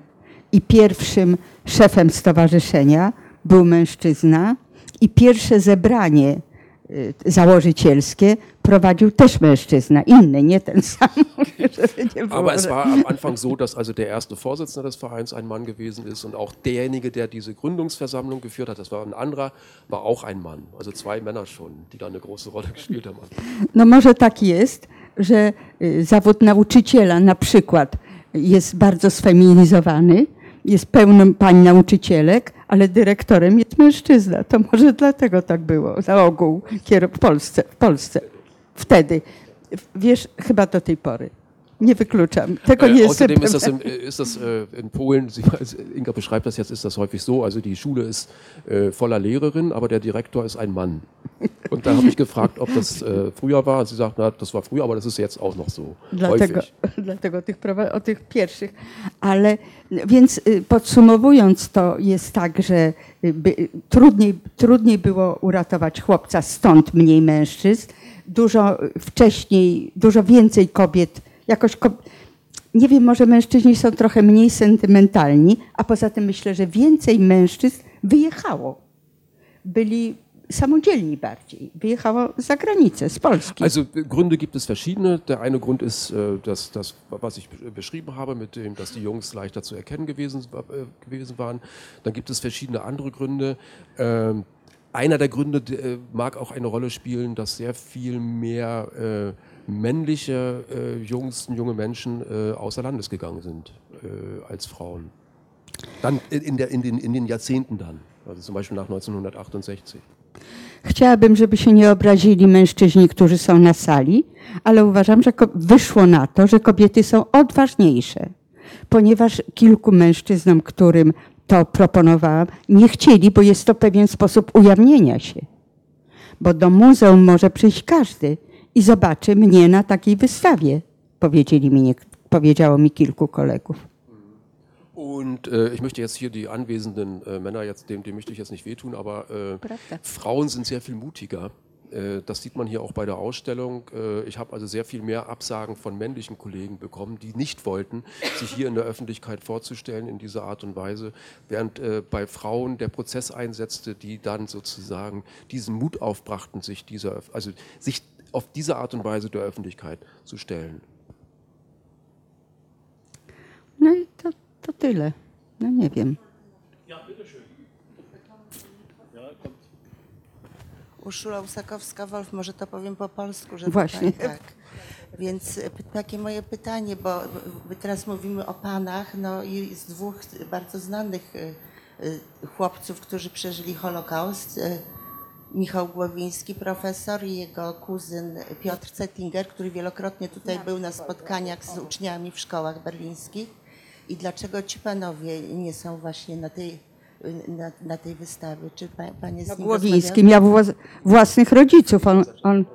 i pierwszym szefem stowarzyszenia był mężczyzna i pierwsze zebranie y, założycielskie prowadził też mężczyzna, inny, nie ten sam. Aber es war am Anfang so, dass also der erste Vorsitzende des Vereins ein Mann gewesen ist und auch derjenige, der diese Gründungsversammlung geführt hat, das war ein anderer, war auch ein Mann. Also zwei Männer schon, die da eine große Rolle gespielt haben. No może tak jest, że y, zawód nauczyciela na przykład jest bardzo sfeminizowany, jest pełno pań nauczycielek, ale dyrektorem jest mężczyzna. To może dlatego tak było za ogół w Polsce, w Polsce. Wtedy. Wiesz, chyba do tej pory. Nie wykluczam. Tego nie Äh, jestem außerdem ist das, pewna. im, ist das äh, in Polen, Sie, Inga beschreibt das jetzt, ist das häufig so, also die Schule ist äh, voller Lehrerinnen, aber der Direktor ist ein Mann. Und da habe ich gefragt, ob das äh, früher war. Sie sagt, na, das war früher, aber das ist jetzt auch noch so. Dlatego, Häufig. dlatego tych, prowa- o tych pierwszych. Ale więc y, podsumowując, to jest tak, że y, by, trudniej, trudniej było uratować chłopca, stąd mniej mężczyzn. Dużo wcześniej, dużo więcej kobiet, jakoś ko- nie wiem, może mężczyźni są trochę mniej sentymentalni, a poza tym myślę, że więcej mężczyzn wyjechało. Byli samodzielni bardziej. Wyjechało za granicę, z Polski. Also Gründe gibt es verschiedene. Der eine Grund ist äh, das, das, was ich be- beschrieben habe, mit dem, dass die Jungs leichter zu erkennen gewesen, äh, gewesen waren. Dann gibt es verschiedene andere Gründe. Ähm, einer der Gründe äh, mag auch eine Rolle spielen, dass sehr viel mehr männliche äh, Jungs, junge Menschen äh, außer Landes gegangen sind äh, als Frauen. Dann in, der, in, den, in den Jahrzehnten dann, also zum Beispiel nach 1968. Chciałabym, żeby się nie obrazili mężczyźni, którzy są na sali, ale uważam, że wyszło na to, że kobiety są odważniejsze, ponieważ kilku mężczyznom, którym to proponowałam, nie chcieli, bo jest to pewien sposób ujawnienia się. Bo do muzeum może przyjść każdy i zobaczy mnie na takiej wystawie, powiedzieli mi, nie- powiedziało mi kilku kolegów. Und äh, ich möchte jetzt hier die anwesenden äh, Männer, jetzt, dem, dem möchte ich jetzt nicht wehtun, aber äh. Frauen sind sehr viel mutiger. Äh, das sieht man hier auch bei der Ausstellung. Äh, ich habe also sehr viel mehr Absagen von männlichen Kollegen bekommen, die nicht wollten, sich hier in der Öffentlichkeit vorzustellen in dieser Art und Weise, während äh, bei Frauen der Prozess einsetzte, die dann sozusagen diesen Mut aufbrachten, sich dieser, also sich auf diese Art und Weise der Öffentlichkeit zu stellen. No i to, to tyle. No nie wiem. Urszula Usakowska-Wolf, może to powiem po polsku, że Właśnie. Pani, tak. Więc e, takie moje pytanie, bo my teraz mówimy o panach, no i z dwóch bardzo znanych e, e, chłopców, którzy przeżyli Holokaust. Michał Głowiński, profesor i jego kuzyn Piotr Cettinger, który wielokrotnie tutaj był na spotkaniach z uczniami w szkołach berlińskich. I dlaczego ci panowie nie są właśnie na tej, na, na tej wystawie? Czy pa, panie z nim Głowiński miał włas- własnych rodziców. On, on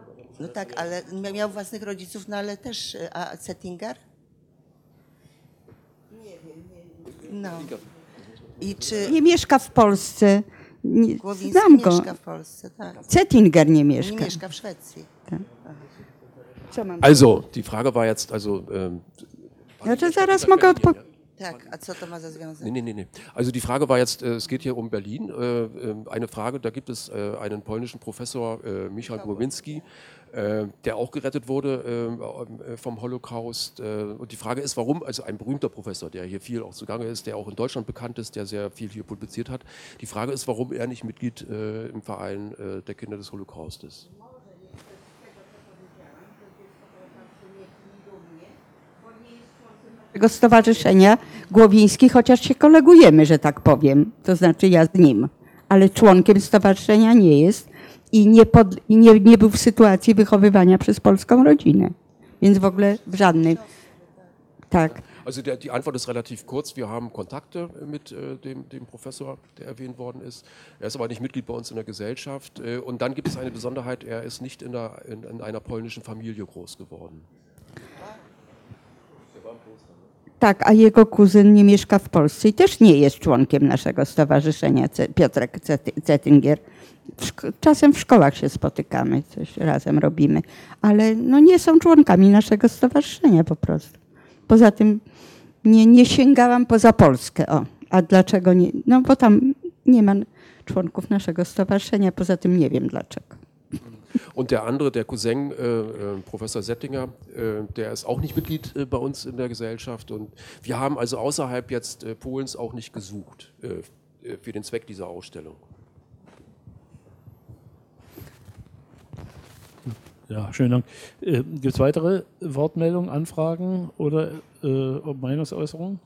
No tak, ale mia- miał własnych rodziców, no ale też, a Cettinger? Nie wiem, nie No. I czy nie mieszka w Polsce. Nie, Głowiński znam go. mieszka w Polsce? Tak. Cettinger nie Nie mieszka. mieszka w Szwecji. Co mam? Also, die Frage war jetzt, also ähm, Znaczy zaraz mogę odpowiedzieć. Tak, a co to ma za związek? Nee, nee, nee, nee. Also die Frage war jetzt, äh, es geht hier um Berlin. Äh, äh, Eine Frage, da gibt es einen polnischen Professor, Michał Głowinski, äh, der auch gerettet wurde vom Holocaust. Und die Frage ist, warum, also ein berühmter Professor, der hier viel auch zugange ist, der auch in Deutschland bekannt ist, der sehr viel hier publiziert hat. Die Frage ist, warum er nicht Mitglied im Verein der Kinder des Holocaust ist. Tego stowarzyszenia Głowiński, chociaż się kolegujemy, że tak powiem, to znaczy ja z nim, ale członkiem stowarzyszenia nie jest i nie, pod, nie, nie był w sytuacji wychowywania przez polską rodzinę. Więc w ogóle w żadnym. Tak. Also der, die Antwort ist relativ kurz. Wir haben Kontakte mit äh, dem, dem Professor, der erwähnt worden ist. Er ist aber nicht Mitglied bei uns in der Gesellschaft. Äh, und dann gibt es eine Besonderheit, er ist nicht in, der, in, in einer polnischen Familie groß geworden. Tak, a jego kuzyn nie mieszka w Polsce i też nie jest członkiem naszego stowarzyszenia, Piotrek Cet- Cettinger. Czasem w szkołach się spotykamy, coś razem robimy, ale no nie są członkami naszego stowarzyszenia po prostu. Poza tym nie, nie sięgałam poza Polskę. O, a dlaczego nie? No bo tam nie ma członków naszego stowarzyszenia, poza tym nie wiem dlaczego. Und der andere, der Cousin, äh, äh, Professor Settinger, äh, der ist auch nicht Mitglied äh, bei uns in der Gesellschaft. Und wir haben also außerhalb jetzt äh, Polens auch nicht gesucht äh, für den Zweck dieser Ausstellung. Ja, schönen Dank. Gibt es weitere Wortmeldungen, Anfragen oder Meinungsäußerungen?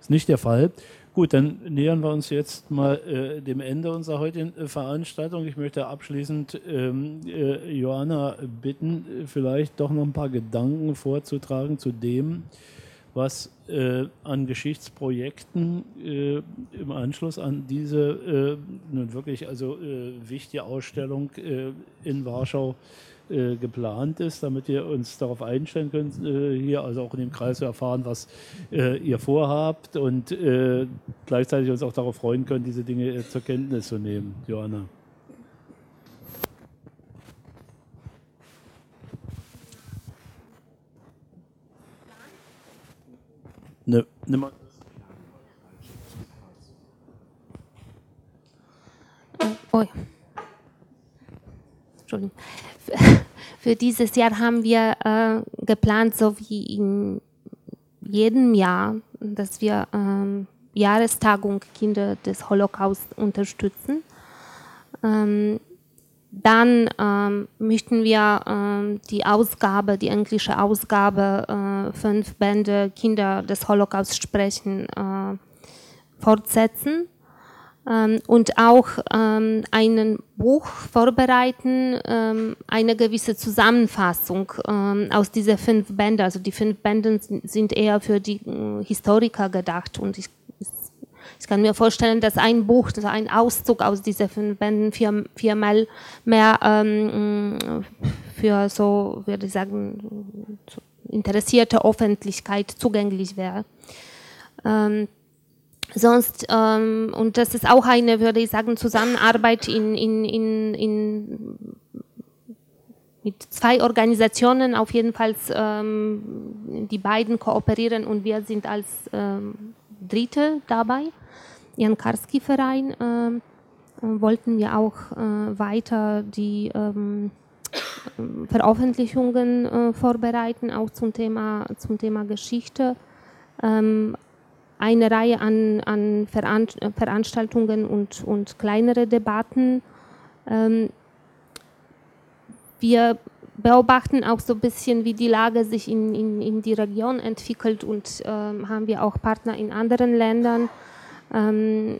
Ist nicht der Fall. Gut, dann nähern wir uns jetzt mal äh, dem Ende unserer heutigen äh, Veranstaltung. Ich möchte abschließend ähm, äh, Johanna bitten, vielleicht doch noch ein paar Gedanken vorzutragen zu dem, was äh, an Geschichtsprojekten äh, im Anschluss an diese nun wirklich also wichtige Ausstellung in Warschau äh, geplant ist, damit wir uns darauf einstellen können, äh, hier also auch in dem Kreis zu erfahren, was äh, ihr vorhabt und äh, gleichzeitig uns auch darauf freuen können, diese Dinge äh, zur Kenntnis zu nehmen. Johanna. Ne, nimm mal. Oh. Entschuldigung. Für dieses Jahr haben wir äh, geplant, so wie in jedem Jahr, dass wir ähm, Jahrestagung Kinder des Holocaust unterstützen. Ähm, dann ähm, möchten wir ähm, die Ausgabe, die englische Ausgabe, äh, fünf Bände Kinder des Holocaust sprechen, äh, fortsetzen und auch ähm, ein Buch vorbereiten, ähm, eine gewisse Zusammenfassung ähm, aus diesen fünf Bänden. Also die fünf Bände sind eher für die äh, Historiker gedacht und ich, ich kann mir vorstellen, dass ein Buch, also ein Auszug aus diesen fünf Bänden vier, viermal mehr ähm, für so, würde ich sagen, interessierte Öffentlichkeit zugänglich wäre. Ähm, Sonst, ähm, und das ist auch eine, würde ich sagen, Zusammenarbeit in, in, in, in mit zwei Organisationen auf jeden Fall, ähm, die beiden kooperieren und wir sind als ähm, Dritte dabei. Jan Karski Verein ähm, wollten wir auch äh, weiter die ähm, Veröffentlichungen äh, vorbereiten, auch zum Thema, zum Thema Geschichte. Eine Reihe an, an Veranstaltungen und, und kleinere Debatten. Ähm, wir beobachten auch so ein bisschen, wie die Lage sich in, in, in die Region entwickelt und ähm, haben wir auch Partner in anderen Ländern. Ähm,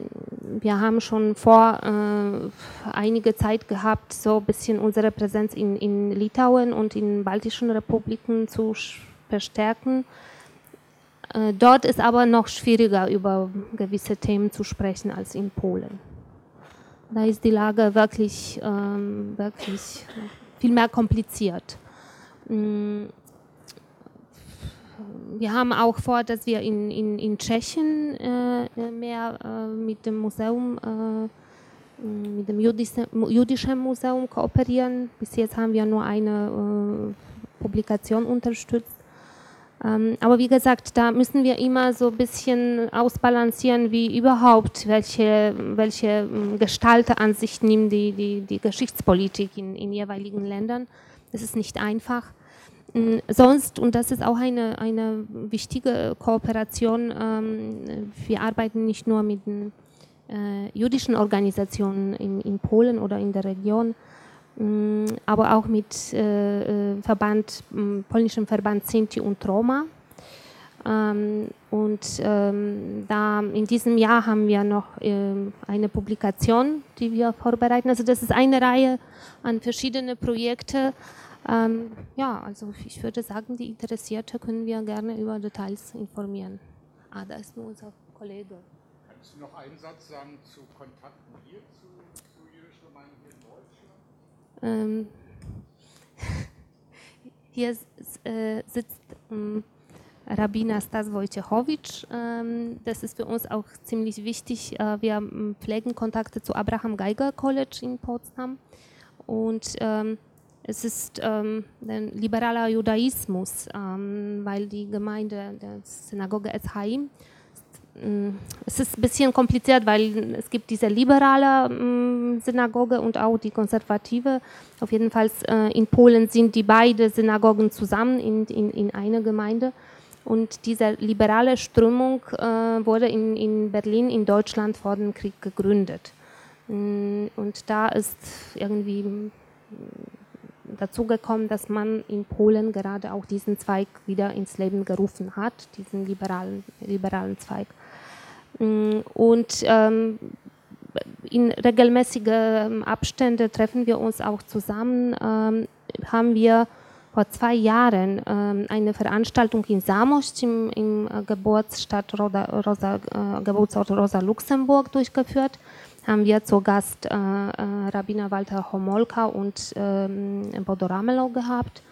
wir haben schon vor äh, einige Zeit gehabt, so ein bisschen unsere Präsenz in, in Litauen und in baltischen Republiken zu verstärken. Äh, dort ist aber noch schwieriger, über gewisse Themen zu sprechen als in Polen. Da ist die Lage wirklich, ähm, wirklich viel mehr kompliziert. Mm. Wir haben auch vor, dass wir in, in, in Tschechien äh, mehr äh, mit dem Museum, äh, mit dem Jüdischen, Jüdischen Museum kooperieren. Bis jetzt haben wir nur eine äh, Publikation unterstützt. Ähm, aber wie gesagt, da müssen wir immer so ein bisschen ausbalancieren, wie überhaupt, welche, welche ähm, Gestalt an sich nimmt die, die, die Geschichtspolitik in, in jeweiligen Ländern. Das ist nicht einfach. Ähm, sonst, und das ist auch eine, eine wichtige Kooperation, wir arbeiten nicht nur mit den äh, jüdischen Organisationen in, in Polen oder in der Region, aber auch mit äh, äh, Verband, mm, polnischem Verband Sinti und Roma. Ähm, und ähm, da in diesem Jahr haben wir noch ähm, eine Publikation, die wir vorbereiten. Also das ist eine Reihe an verschiedene Projekte. ja, also ich würde sagen, die Interessierte können wir gerne über Details informieren. Ah, da ist nur unser Kollege. Kannst du noch einen Satz sagen zu Kontakten hier zu ähm, hier äh, sitzt ähm, Rabbiner Stas Wojciechowicz. Ähm, das ist für uns auch ziemlich wichtig. Äh, wir ähm, pflegen Kontakte zu Abraham Geiger College in Potsdam. Und ähm, es ist ähm, ein liberaler Judaismus, ähm, weil die Gemeinde der Synagoge Eshaim es ist ein bisschen kompliziert, weil es gibt diese liberale mm, Synagoge und auch die konservative. Auf jeden Fall äh, in Polen sind die beiden Synagogen zusammen in, in, in einer Gemeinde. Und diese liberale Strömung äh, wurde in, in Berlin, in Deutschland vor dem Krieg gegründet. Mm, und da ist irgendwie mm, dazu gekommen, dass man in Polen gerade auch diesen Zweig wieder ins Leben gerufen hat, diesen liberalen, liberalen Zweig. Mm, und ähm, in regelmäßigen Abständen treffen wir uns auch zusammen. Ähm, haben wir vor zwei Jahren ähm, eine Veranstaltung in Samost im, im äh, Geburtsstadt Rosa, Rosa, äh, Geburtsort Rosa Luxemburg durchgeführt. Haben wir zu Gast äh, äh Rabbiner Walter Homolka und ähm, Bodo Ramelow gehabt.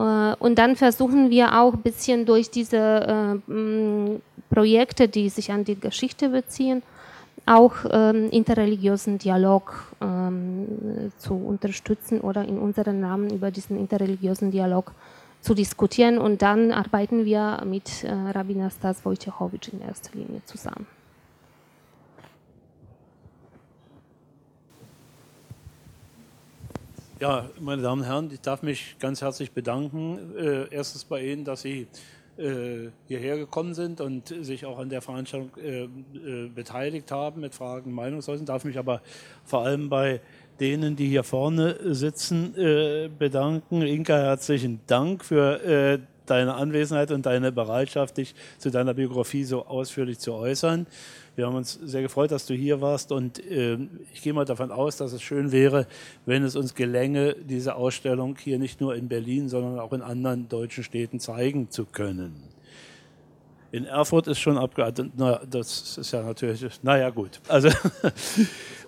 Äh, und dann versuchen wir auch ein bisschen durch diese äh, Projekte, die sich an die Geschichte beziehen, auch ähm, interreligiösen Dialog ähm, zu unterstützen oder in unserem Namen über diesen interreligiösen Dialog zu diskutieren. Und dann arbeiten wir mit äh, Rabbiner Stas Wojciechowicz in erster Linie zusammen. Ja, meine Damen und Herren, ich darf mich ganz herzlich bedanken. Äh, erstens bei Ihnen, dass Sie äh, hierher gekommen sind und sich auch an der Veranstaltung äh, äh, beteiligt haben mit Fragen, Meinungsäußerungen. Darf mich aber vor allem bei denen, die hier vorne sitzen, äh, bedanken. Inka, herzlichen Dank für äh, deine Anwesenheit und deine Bereitschaft, dich zu deiner Biografie so ausführlich zu äußern. Wir haben uns sehr gefreut, dass du hier warst und äh, ich gehe mal davon aus, dass es schön wäre, wenn es uns gelänge, diese Ausstellung hier nicht nur in Berlin, sondern auch in anderen deutschen Städten zeigen zu können. In Erfurt ist schon abgehalten, na, das ist ja natürlich, naja gut. Also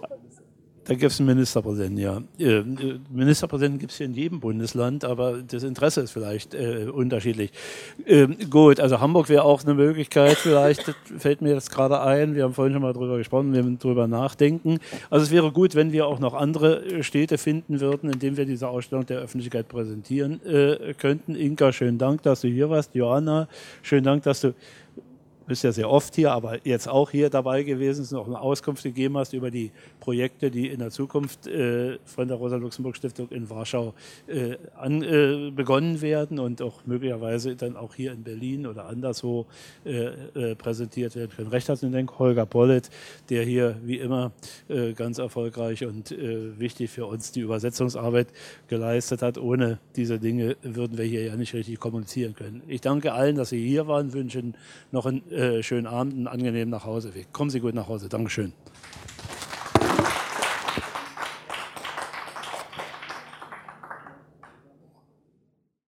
Da gibt es einen Ministerpräsidenten, ja. Äh, Ministerpräsidenten gibt es hier in jedem Bundesland, aber das Interesse ist vielleicht äh, unterschiedlich. Ähm, gut, also Hamburg wäre auch eine Möglichkeit, vielleicht fällt mir das gerade ein. Wir haben vorhin schon mal darüber gesprochen, wir müssen darüber nachdenken. Also es wäre gut, wenn wir auch noch andere Städte finden würden, in denen wir diese Ausstellung der Öffentlichkeit präsentieren äh, könnten. Inka, schönen Dank, dass du hier warst. Johanna, schönen Dank, dass du bist ja sehr oft hier, aber jetzt auch hier dabei gewesen, und auch eine Auskunft gegeben hast über die Projekte, die in der Zukunft äh, von der Rosa-Luxemburg-Stiftung in Warschau äh, an, äh, begonnen werden und auch möglicherweise dann auch hier in Berlin oder anderswo präsentiert werden können. Recht herzlichen Dank, Holger Pollet, der hier wie immer ganz erfolgreich und wichtig für uns die Übersetzungsarbeit geleistet hat. Ohne diese Dinge würden wir hier ja nicht richtig kommunizieren können. Ich danke allen, dass Sie hier waren, wünschen noch einen schönen Abend, einen angenehmen Nachhauseweg. Kommen Sie gut nach Hause. Dankeschön.